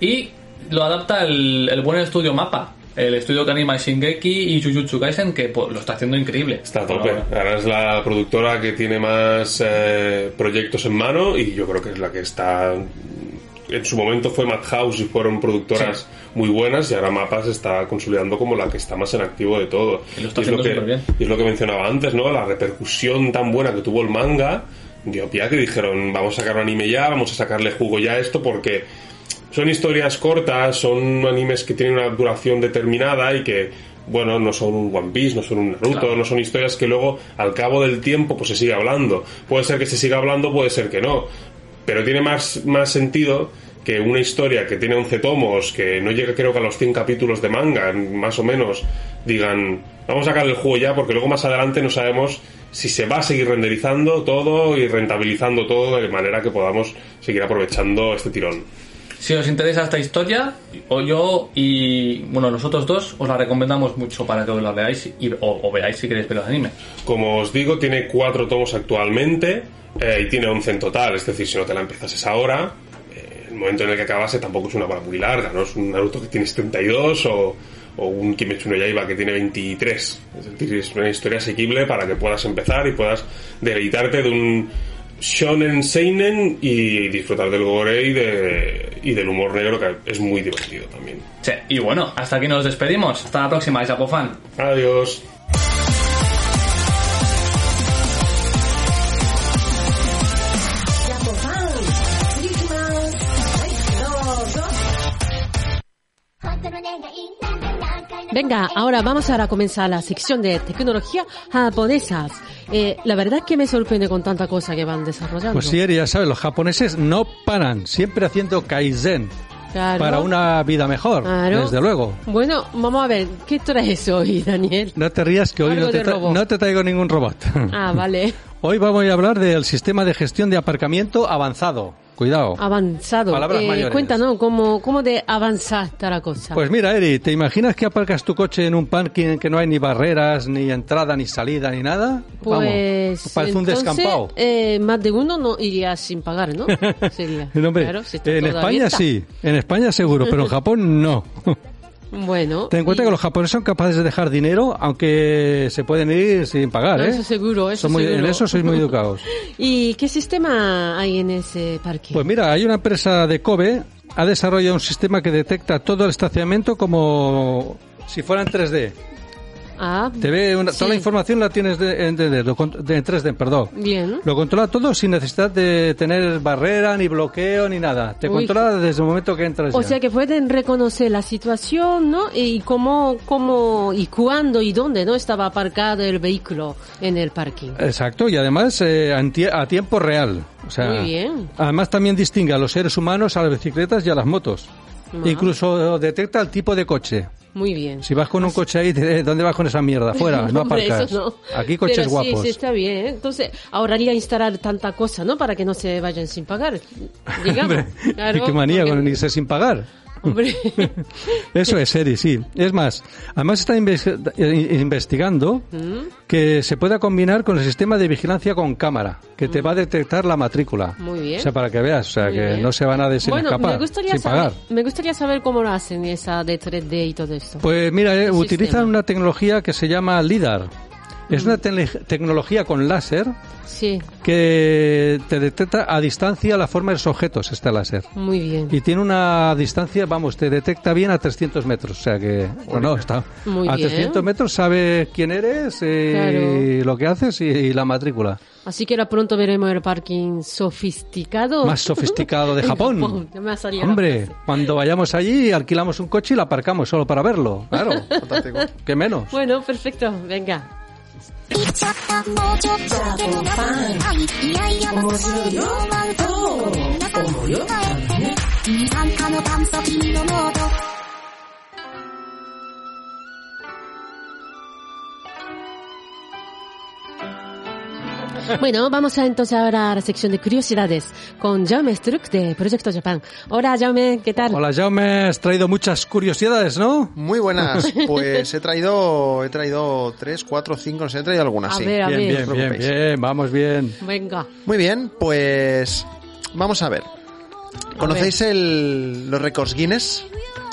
y lo adapta el, el buen estudio Mapa, el estudio que anima Shingeki y Jujutsu Kaisen, que pues, lo está haciendo increíble. Está tope. Ahora es la productora que tiene más eh, proyectos en mano y yo creo que es la que está en su momento fue Madhouse y fueron productoras Sí. Muy buenas y ahora Mapas se está consolidando como la que está más en activo de todo. Y lo está Y es, lo que, superbién. y es lo que mencionaba antes, ¿no? La repercusión tan buena que tuvo el manga dio pie a que dijeron, vamos a sacar un anime ya, vamos a sacarle jugo ya a esto porque son historias cortas, son animes que tienen una duración determinada y que, bueno, no son un One Piece, no son un Naruto, Claro. no son historias que luego, al cabo del tiempo, pues se sigue hablando. Puede ser que se siga hablando, puede ser que no. Pero tiene más, más sentido que una historia que tiene 11 tomos, que no llega creo que a los 100 capítulos de manga, más o menos, digan, vamos a sacar el juego ya, porque luego más adelante no sabemos si se va a seguir renderizando todo y rentabilizando todo de manera que podamos seguir aprovechando este tirón. Si os interesa esta historia, o yo y bueno, nosotros dos os la recomendamos mucho para que os la veáis y, o, o veáis si queréis ver el anime. Como os digo, tiene cuatro tomos actualmente eh, y tiene 11 en total. Es decir, si no te la empezases ahora, eh, el momento en el que acabase tampoco es una obra muy larga. No es un Naruto que tiene 72 o, o un Kimetsu no Yaiba que tiene 23. Es decir, es una historia asequible para que puedas empezar y puedas deleitarte de un shonen seinen y disfrutar del gore y, de, y del humor negro que es muy divertido también. Sí, y bueno, hasta aquí nos despedimos. Hasta la próxima, Japofan. Adiós. Venga, ahora vamos a comenzar la sección de tecnología japonesas. Eh, la verdad es que me sorprende con tanta cosa que van desarrollando. Pues sí, Eri, ya sabes, los japoneses no paran, siempre haciendo kaizen Claro. para una vida mejor, Claro. desde luego. Bueno, vamos a ver, ¿qué traes hoy, Daniel? No te rías que hoy no te, no te traigo ningún robot. Ah, vale. Hoy vamos a hablar del sistema de gestión de aparcamiento avanzado. Cuidado. Avanzado. Palabras Eh, mayores. cuéntanos, ¿cómo, ¿cómo de avanzar está la cosa? Pues mira, Eri, ¿te imaginas que aparcas tu coche en un parking en que no hay ni barreras, ni entrada, ni salida, ni nada? Pues, Vamos, parece un descampado. eh, más de uno no iría sin pagar, ¿no? Sería. No, hombre, Claro, si está en España abierta. sí, en España seguro, pero en Japón no. Bueno. Ten en cuenta y- que los japoneses son capaces de dejar dinero, aunque se pueden ir sin pagar, ¿eh? Eso seguro, eso Son muy- seguro. En eso sois muy educados. ¿Y qué sistema hay en ese parque? Pues mira, hay una empresa de Kobe, ha desarrollado un sistema que detecta todo el estacionamiento como si fuera en 3D. Ah, Te ve una- sí. toda la información la tienes de, en, 3D, lo con- de- en 3D, perdón. Bien. Lo controla todo sin necesidad de tener barrera, ni bloqueo, ni nada. Te Uy. controla desde el momento que entras. O ya. sea que pueden reconocer la situación, ¿no? Y cómo, cómo, y cuándo y dónde, ¿no? Estaba aparcado el vehículo en el parking. Exacto, y además eh, a tiempo real. O sea, Muy bien. Además también distingue a los seres humanos, a las bicicletas y a las motos. Ah. Incluso detecta el tipo de coche. Muy bien. Si vas con un coche ahí, ¿dónde vas con esa mierda? Fuera, no Hombre, aparcas. no. Aquí coches Pero guapos. Sí, sí, está bien. ¿eh? Entonces, ahorraría instalar tanta cosa, ¿no? Para que no se vayan sin pagar. Digamos. Hombre, Claro, qué manía porque- con irse sin pagar. Hombre. Eso es, Eri, sí. Es más, además está eh, investigando ¿Mm? que se pueda combinar con el sistema de vigilancia con cámara, que te va a detectar la matrícula. Mm. Muy bien. O sea, para que veas, o sea, Muy que bien. no se van a de sin bueno, me gustaría, sin saber, pagar. me gustaría saber cómo lo hacen esa de 3D y todo esto. Pues mira, eh, utilizan sistema. una tecnología que se llama LIDAR. Es una tele- tecnología con láser Sí, que te detecta a distancia la forma de los objetos, este láser. muy bien. Y tiene una distancia, vamos, te detecta bien a 300 metros. O sea que, bueno, está. Muy a bien. 300 metros sabe quién eres, eh, lo que haces y, y la matrícula. Así que ahora pronto veremos el parking sofisticado. Más sofisticado de Japón. Ya me Hombre, cuando vayamos allí, alquilamos un coche y lo aparcamos solo para verlo. Claro, Fantástico. que menos. Bueno, perfecto. Venga. 言っちゃった、もうちょっと。でもなくない。いやいや、もう。すぐ4万と、皆さん、考えてね。二酸化の炭素君のモード。Bueno, vamos a entonces ahora a la sección de curiosidades con Jaume Struck de Proyecto Japan. Hola, Jaume, ¿qué tal? Hola, Jaume, has traído muchas curiosidades, ¿no? Muy buenas. Pues he traído, he traído tres, cuatro, cinco, no sé, he traído algunas, A sí. ver, a Bien, ver. bien, bien, bien, vamos bien. Venga. Muy bien, pues vamos a ver. ¿Conocéis el, los récords Guinness?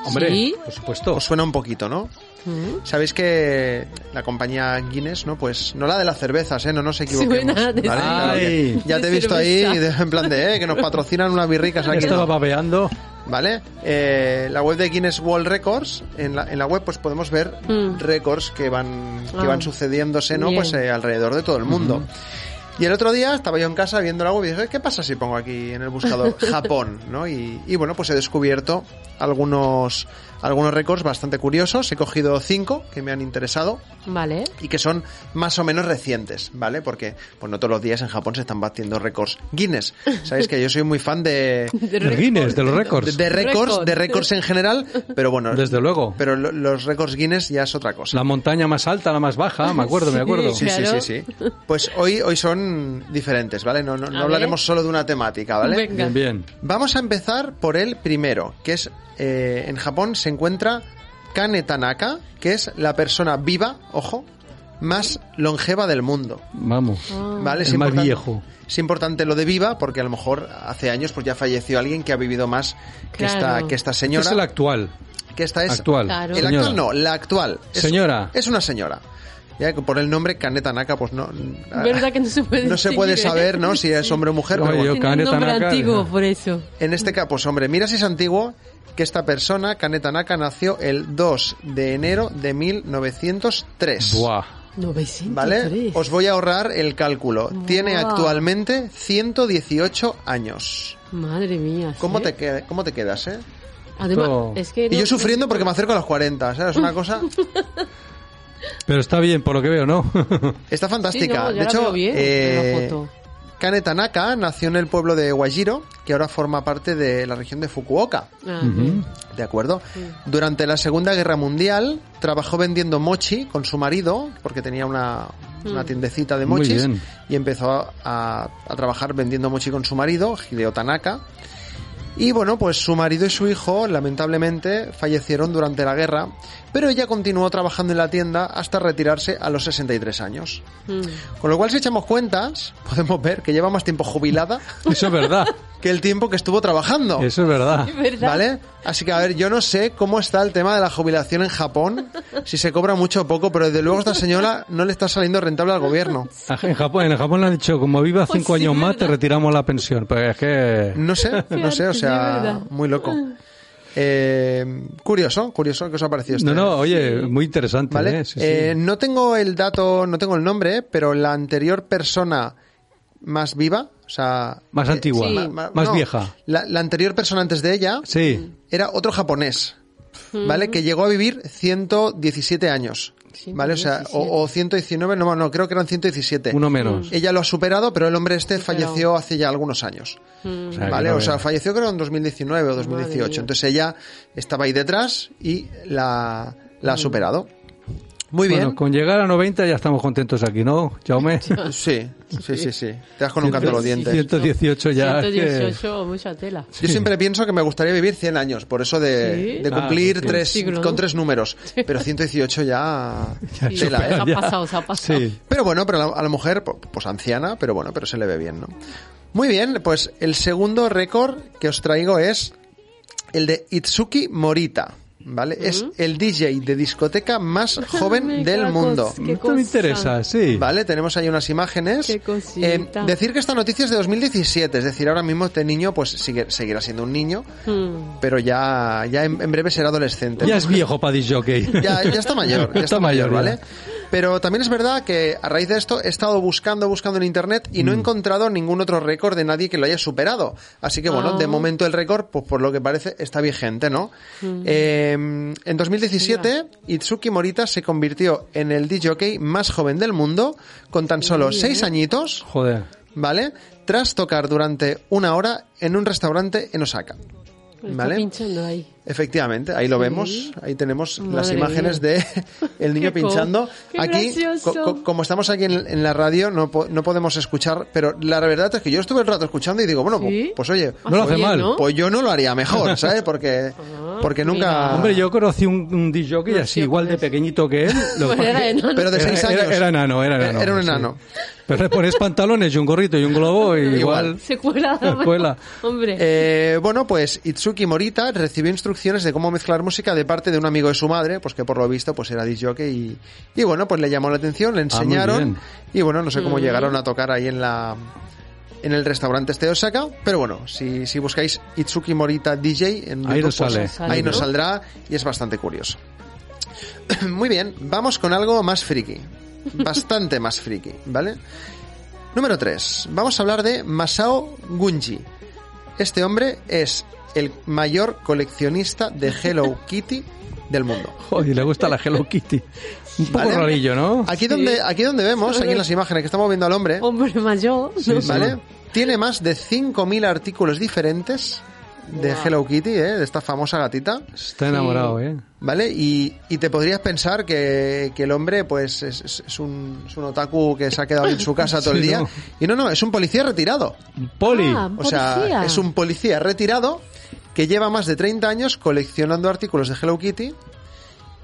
Hombre, Sí. por supuesto. Os suena un poquito, ¿no? Mm. Sabéis que la compañía Guinness, ¿no? Pues no la de las cervezas, ¿eh? No nos equivoquemos. Suena de- ¿vale? Claro que Ay. ya te he De visto ahí de- en plan de, ¿eh? Que nos patrocinan unas birricas aquí. Estaba ¿no? babeando. ¿Vale? Eh, la web de Guinness World Records, en la, en la web pues podemos ver Mm. récords que van, que Ah. van sucediéndose, ¿no? Bien. Pues eh, alrededor de todo el mundo. Y el otro día estaba yo en casa viendo la web y dije, ¿qué pasa si pongo aquí en el buscador Japón? ¿no? Y, y bueno, pues he descubierto algunos, algunos récords bastante curiosos. He cogido cinco que me han interesado Vale. y que son más o menos recientes, ¿vale? Porque pues no todos los días en Japón se están batiendo récords Guinness. Sabéis que yo soy muy fan de, De Guinness, de los récords. de récords, Récord. de récords en general, pero bueno, Desde luego. pero lo- los récords Guinness ya es otra cosa. La montaña más alta, la más baja, me acuerdo, me acuerdo. Sí, sí, Claro. sí, sí. Pues hoy, hoy son diferentes, ¿vale? No, no, no hablaremos ver. solo de una temática, ¿vale? Venga. Bien, bien. Vamos a empezar por el primero, que es eh, en Japón se encuentra Kane Tanaka, que es la persona viva, ojo, más longeva del mundo. Vamos. ¿Vale? El más viejo. Es importante lo de viva porque a lo mejor hace años pues ya falleció alguien que ha vivido más que Claro. esta que esta Este señora. es el actual. que esta es Actual. Claro. el Señora. actual no, la actual. Es- Señora. Es una señora. Ya que por el nombre Kane Tanaka pues no ¿Verdad que no se puede no se puede distinguir, eh? saber, ¿no? Si es hombre o mujer. Oye, pero bueno. yo- Tiene un nombre Tanaka, antiguo, ya. por eso. En este caso, pues hombre, mira si es antiguo que esta persona, Kane Tanaka, nació el 2 de enero de 1903. Buah. 903. ¿Vale? Os voy a ahorrar el cálculo. Tiene actualmente 118 años. Madre mía. ¿Cómo ¿sí? te, cómo te quedas, eh? Además, es que Y no- yo sufriendo porque me acerco a los 40, ¿sabes? Una cosa... Pero está bien, por lo que veo, ¿no? Está Sí, fantástica. no, de hecho, bien, eh. Kane Tanaka nació en el pueblo de Wajiro, que ahora forma parte de la región de Fukuoka. Ah. ¿De acuerdo? Durante la Segunda Guerra Mundial trabajó vendiendo mochi con su marido, porque tenía una, una Mm. tiendecita de mochis, y empezó a, a trabajar vendiendo mochi con su marido, Hideo Tanaka. Y bueno, pues su marido y su hijo, lamentablemente, fallecieron durante la guerra, pero ella continuó trabajando en la tienda hasta retirarse a los 63 años. Mm. Con lo cual, si echamos cuentas, podemos ver que lleva más tiempo jubilada Eso es verdad. que el tiempo que estuvo trabajando. Eso es verdad. ¿Vale? Así que, a ver, yo no sé cómo está el tema de la jubilación en Japón, si se cobra mucho o poco, pero desde luego esta señora no le está saliendo rentable al gobierno. En Japón, en Japón le han dicho, como viva cinco Pues sí, años más, te retiramos la pensión. Pero es que... No sé, no sé, o Sí, sea, muy loco. Eh, curioso, curioso que os ha parecido esto. No, no, oye, muy interesante. ¿Vale? ¿eh? Sí, sí. Eh, no tengo el dato, no tengo el nombre, pero la anterior persona más viva, o sea... Más eh, antigua, Sí. más no, vieja. La, la anterior persona antes de ella Sí, era otro japonés, ¿vale? Que llegó a vivir 117 años. ¿Vale? O sea, o, o 119, no, no, creo que eran 117. Uno menos. Ella lo ha superado, pero el hombre este falleció hace ya algunos años. Mm. O sea, que ¿Vale? no O sea, falleció creo en 2019 o Madre 2018. mía. Entonces ella estaba ahí detrás y la, la ha superado. Muy bien. Bueno, con llegar a 90 ya estamos contentos aquí, ¿no, Jaume? Sí, sí, sí, sí. Te das con un canto a los dientes. 118 ya. es que- 118, mucha tela. Yo siempre pienso que me gustaría vivir 100 años, por eso de, Sí. de cumplir Ah, sí. tres, Siglo, ¿no? con tres números. Pero 118 ya... Ya Sí, tela, se ¿eh? ha Ya. pasado, se ha pasado. Sí. Pero bueno, pero a la, a la mujer, pues anciana, pero bueno, pero se le ve bien, ¿no? Muy bien, pues el segundo récord que os traigo es el de Itsuki Morita, ¿vale? Es el DJ de discoteca más joven del mundo. Esto me interesa, sí. Vale, tenemos ahí unas imágenes. Qué. Eh, decir que esta noticia es de 2017, es decir, ahora mismo este niño pues sigue, seguirá siendo un niño, Mm. pero ya, ya en, en breve será adolescente. Ya es viejo para jockey. ya, ya está mayor, ya está, Está mayor, mayor, ya. Pero también es verdad que a raíz de esto he estado buscando, buscando en internet y no Mm. he encontrado ningún otro récord de nadie que lo haya superado. Así que bueno, Ah. de momento el récord, pues por lo que parece, está vigente, ¿no? Eh, en 2017, Itsuki Morita se convirtió en el DJ más joven del mundo con tan solo seis bien. añitos, Joder. ¿vale? Tras tocar durante una hora en un restaurante en Osaka. Está ¿Vale? pinchando ahí. Efectivamente, ahí lo Sí. vemos, ahí tenemos las Madre imágenes mía. de el niño pinchando. qué Aquí, co- co- como estamos aquí en, en la radio, no, po- no podemos escuchar, pero la verdad es que yo estuve el rato escuchando y digo, bueno, ¿Sí? pues, pues oye, No lo hace Bien, mal. ¿no? pues yo no lo haría mejor, ¿sabes? Porque, Ah, porque nunca... mira. Hombre, yo conocí un, un DJ No, así sí, igual de pequeñito que él. Pues era enano. Pero de Era- seis era- años. Era, enano, era enano. Era un sí. enano. Pero le pones pantalones y un gorrito y un globo y igual. Igual. Se cuela. Cuela. Hombre. Eh, bueno, pues Itsuki Morita recibió instrucciones de cómo mezclar música de parte de un amigo de su madre, pues que por lo visto pues era disc jockey y, y bueno, pues le llamó la atención, le Ah, enseñaron y bueno, no sé cómo Mm. llegaron a tocar ahí en la en el restaurante este de Osaka, pero bueno, si, si buscáis Itsuki Morita DJ en Ahí YouTube, nos pues, sale. ahí ¿no? nos saldrá y es bastante curioso. Muy bien, vamos con algo más friki. Bastante más friki, ¿vale? Número 3. Vamos a hablar de Masao Gunji. Este hombre es el mayor coleccionista de Hello Kitty del mundo. Joder, le gusta la Hello Kitty. Un poco ¿Vale? rarillo, ¿no? Aquí donde, aquí donde vemos, aquí en las imágenes que estamos viendo al hombre, Hombre mayor. ¿no? ¿vale? Tiene más de 5.000 artículos diferentes de Wow. Hello Kitty, ¿eh? de esta famosa gatita. Está enamorado, ¿eh? ¿Vale? Y, y te podrías pensar que, que el hombre, pues, es, es- es un, es un otaku que se ha quedado en su casa todo el día. ¿no? Y no, no, es un policía retirado. Poli. Ah, O sea, es un policía retirado que lleva más de 30 años coleccionando artículos de Hello Kitty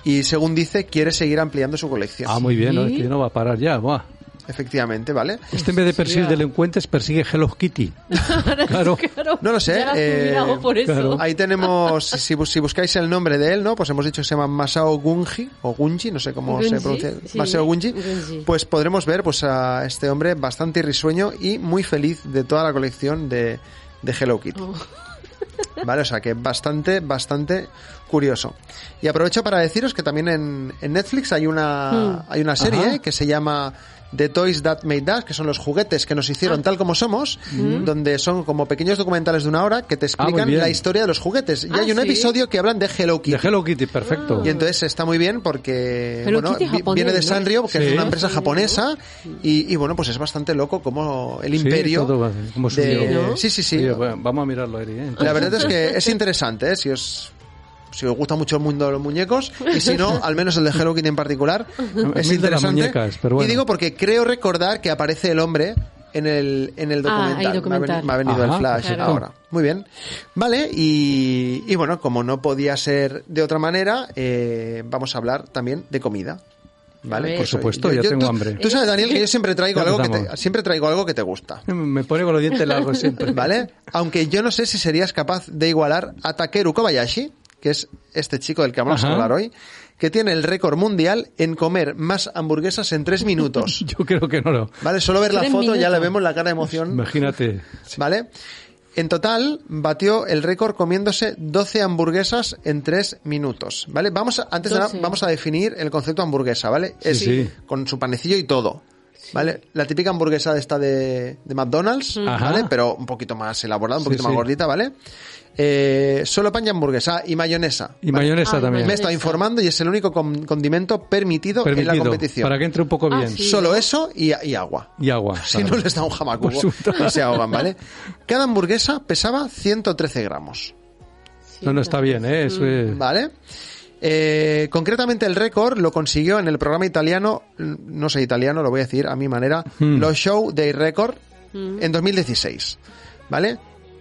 y, según dice, quiere seguir ampliando su colección. Ah, muy bien, ¿no? Es que no va a parar ya. Buah. Efectivamente, ¿vale? Este en vez de perseguir delincuentes, persigue Hello Kitty. Claro. Claro. No lo sé, eh, jubilado por eso. claro. Ahí tenemos, si, bus- si buscáis el nombre de él, ¿no? Pues hemos dicho que se llama Masao Gunji, o Gunji, no sé cómo se pronuncia, sí, Masao Gunji, Gunji. pues podremos ver pues a este hombre bastante risueño y muy feliz de toda la colección de, de Hello Kitty. Oh. ¿Vale? O sea que bastante, bastante curioso. Y aprovecho para deciros que también en, en Netflix hay una, Mm. hay una serie Ajá. que se llama The Toys That Made Us, que son los juguetes que nos hicieron Ah. tal como somos, donde son como pequeños documentales de una hora que te Ah, explican la historia de los juguetes. Y Ah, hay un ¿sí? episodio que hablan de Hello Kitty. De Hello Kitty, perfecto. Y entonces está muy bien porque bueno, japonés, viene de. Sanrio, que es una empresa japonesa, y, y bueno, pues es bastante loco como el Sí, imperio todo va- como de... subió. ¿no? Sí, sí, sí. Oye, bueno, vamos a mirarlo, Eri. ¿eh? La verdad es que es interesante, ¿eh? si os si os gusta mucho el mundo de los muñecos y si no, al menos el de Hello Kitty en particular es mí de las interesante. muñecas, pero bueno. Y digo porque creo recordar que aparece el hombre en el en el Ah, documental. hay Me ha documental. veni- Me ha, venido Ajá, el flash perfecto. ahora. Muy bien. Vale, y, y bueno, como no podía ser de otra manera, eh, vamos a hablar también de comida. ¿Vale? Por supuesto, ya tengo tú, hambre. Tú sabes, Daniel, que yo siempre traigo algo que te, siempre traigo algo que te gusta. Me pone con los dientes largos siempre. ¿Vale? Aunque yo no sé si serías capaz de igualar a Takeru Kobayashi, que es este chico del que vamos a hablar hoy, que tiene el récord mundial en comer más hamburguesas en tres minutos. Yo creo que no lo. ¿Vale? Solo ver la foto ya le vemos la cara de emoción. Imagínate. ¿Vale? En total, batió el récord comiéndose 12 hamburguesas en 3 minutos, ¿vale? Vamos a, antes de nada, 12. vamos a definir el concepto hamburguesa, ¿vale? Sí, es sí. con su panecillo y todo, ¿vale? La típica hamburguesa de esta de, de McDonald's, Ajá. ¿vale? Pero un poquito más elaborada, un Sí, poquito más sí. gordita, ¿vale? Eh, solo pan y hamburguesa y mayonesa. Y mayonesa Ah, también. Me he estado informando y es el único con- condimento permitido, en la competición. para que entre un poco Ah, bien. sí. Solo eso y, y agua. Y agua. Si claro. no les da un supuesto. y se ahogan, ¿vale? Cada hamburguesa pesaba 113 gramos, No, no está bien, ¿eh? Eso es- ¿vale? Eh, concretamente el récord lo consiguió en el programa italiano, no sé italiano, lo voy a decir a mi manera, Hmm. Lo Show Day Record en 2016, ¿vale?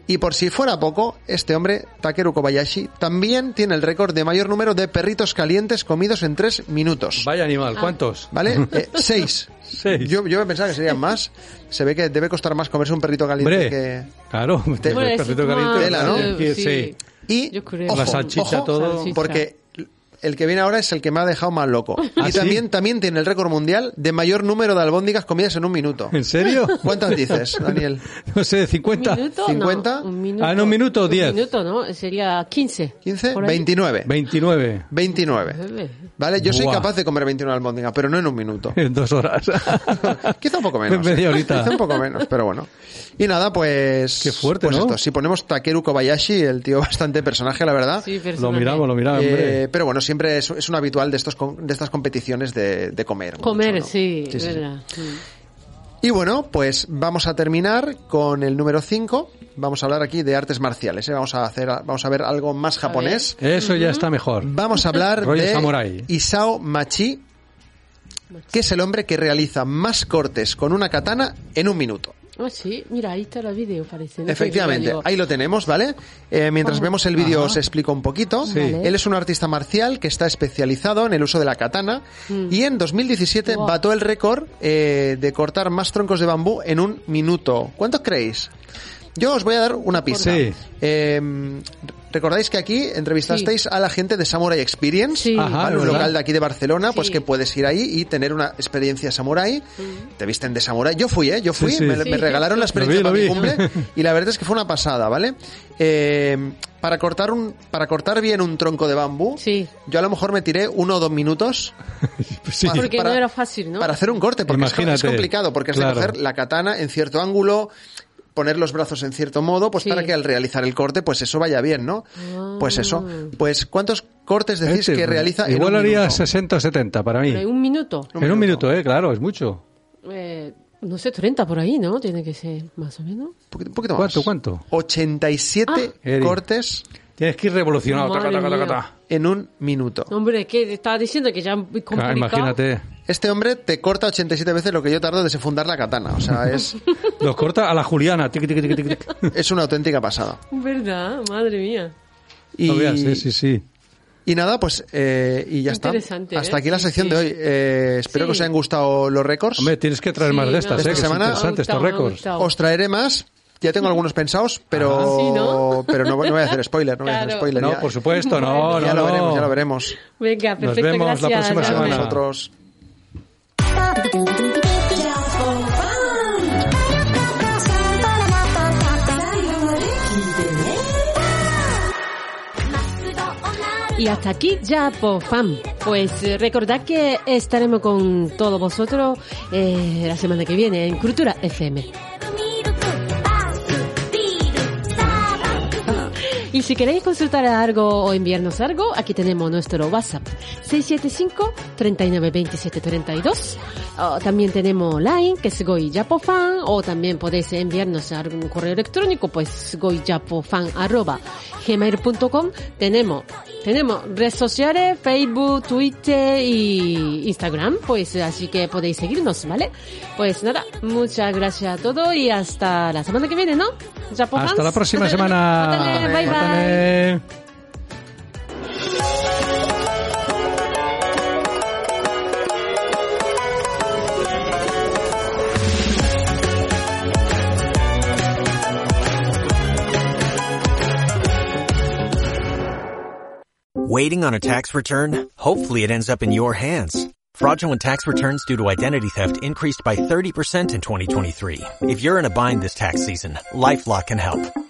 Y por si fuera poco, este hombre, Takeru Kobayashi, también tiene el récord de mayor número de perritos calientes comidos en tres minutos. Vaya animal, ¿cuántos? ¿Vale? Eh, seis. Seis. Yo, yo pensaba que serían más. Se ve que debe costar más comerse un perrito caliente Hombre, que... claro. Te- el Bueno, perrito caliente, Tela, ¿no? sí. sí. Y, ojo, La salchicha, ojo, todo. Salchicha. Porque el que viene ahora es el que me ha dejado más loco. ¿Ah, y sí? también, también tiene el récord mundial de mayor número de albóndigas comidas en un minuto. ¿En serio? ¿Cuántas dices, Daniel? No sé, 50. ¿Un minuto? 50? No, un minuto. Ah, en un minuto, 10. Un minuto, ¿no? Sería 15. ¿15? Por ahí. 29. 29. 29. ¿Vale? Yo soy Buah. capaz de comer 29 albóndigas, pero no en un minuto. En dos horas. Quizá un poco menos. Media ¿eh? horita. Quizá un poco menos, pero bueno. Y nada, pues... Qué fuerte, pues ¿no? esto, si ponemos Takeru Kobayashi, el tío bastante personaje, la verdad. Sí, lo personaje. miramos, lo miramos, Eh, pero bueno, siempre es, es un habitual de estos de estas competiciones de, de comer. mucho, Comer, ¿no? sí, Sí, sí, sí. verdad. Y bueno, pues vamos a terminar con el número 5. Vamos a hablar aquí de artes marciales. ¿eh? Vamos a hacer, vamos a ver algo más japonés. Eso ya está mejor. Vamos a hablar de samurái. Isao Machi, que es el hombre que realiza más cortes con una katana en un minuto. Ah, sí, mira, ahí está el vídeo, parece. ¿no? Efectivamente, ahí lo tenemos, ¿vale? Eh, mientras Vamos. vemos el vídeo os explico un poquito. Sí. Vale. Él es un artista marcial que está especializado en el uso de la katana y en 2017 Mm. Wow. bató el récord eh, de cortar más troncos de bambú en un minuto. ¿Cuántos creéis? Yo os voy a dar una pista. Sí. Eh, Recordáis que aquí entrevistasteis a la gente de Samurai Experience, Sí. Ajá, ¿vale? es un verdad. local de aquí de Barcelona, pues que puedes ir ahí y tener una experiencia samurai. Te visten de samurai. Yo fui, ¿eh? Yo fui, Sí, sí. me, Sí. me regalaron la experiencia Lo vi, para mi cumple y la verdad es que fue una pasada, ¿vale? Eh, para cortar un para cortar bien un tronco de bambú, Sí. yo a lo mejor me tiré uno o dos minutos Sí. para- Porque no era fácil, ¿no? para hacer un corte, porque es- complicado, porque es de Claro. coger la katana en cierto ángulo, poner los brazos en cierto modo, pues Sí. para que al realizar el corte, pues eso vaya bien, ¿no? Pues eso. Pues, ¿cuántos cortes decís Este, que realiza en Igual un haría minuto? 60 o 70 para mí. En un minuto. en un minuto, eh, claro, es mucho. Eh, no sé, 30 por ahí, ¿no? Tiene que ser más o menos. Un poquito, un poquito más. ¿Cuánto, cuánto? 87 Eri. cortes Tienes que ir revolucionado. Taca, taca, taca, en un minuto. Hombre, que estaba diciendo que ya es complicado. imagínate. Este hombre te corta 87 veces lo que yo tardo en desenfundar la katana. O sea, es, Los corta a la Juliana. Tic, tic, tic, tic, tic. es una auténtica pasada. ¿Verdad? Madre mía. Y, No veas, sí, sí, sí. y nada, pues, eh, y ya está. Interesante, Hasta ¿eh? aquí la sección sí. de hoy. Eh, espero Sí. que os hayan gustado los récords. Hombre, tienes que traer Sí, más de no, estas, Esta eh, que es semana- interesante estos récords. Os traeré más. Ya tengo algunos pensados, pero, Ah, sí, ¿no? pero no, no voy a hacer spoiler. No voy a hacer spoiler. No, ya, por supuesto, no, no, ya lo no. veremos, ya lo veremos. Venga, Nos perfecto, vemos la gracias. próxima A semana. Y hasta aquí ya por fan. Pues eh, recordad que estaremos con todos vosotros eh, la semana que viene en Cultura FM. Y si queréis consultar algo o enviarnos algo, aquí tenemos nuestro WhatsApp 675-392732. O también tenemos Line, que es goyapofan, o también podéis enviarnos algún correo electrónico, pues goyapofan arroba gmail.com. Tenemos, tenemos redes sociales, Facebook, Twitter y Instagram, pues así que podéis seguirnos, ¿vale? Pues nada, muchas gracias a todos y hasta la semana que viene, ¿no? Japofans. Hasta la próxima semana. Mátale, bye, bye. Waiting on a tax return? Hopefully it ends up in your hands. Fraudulent tax returns due to identity theft increased by 30% in 2023. If you're in a bind this tax season, LifeLock can help.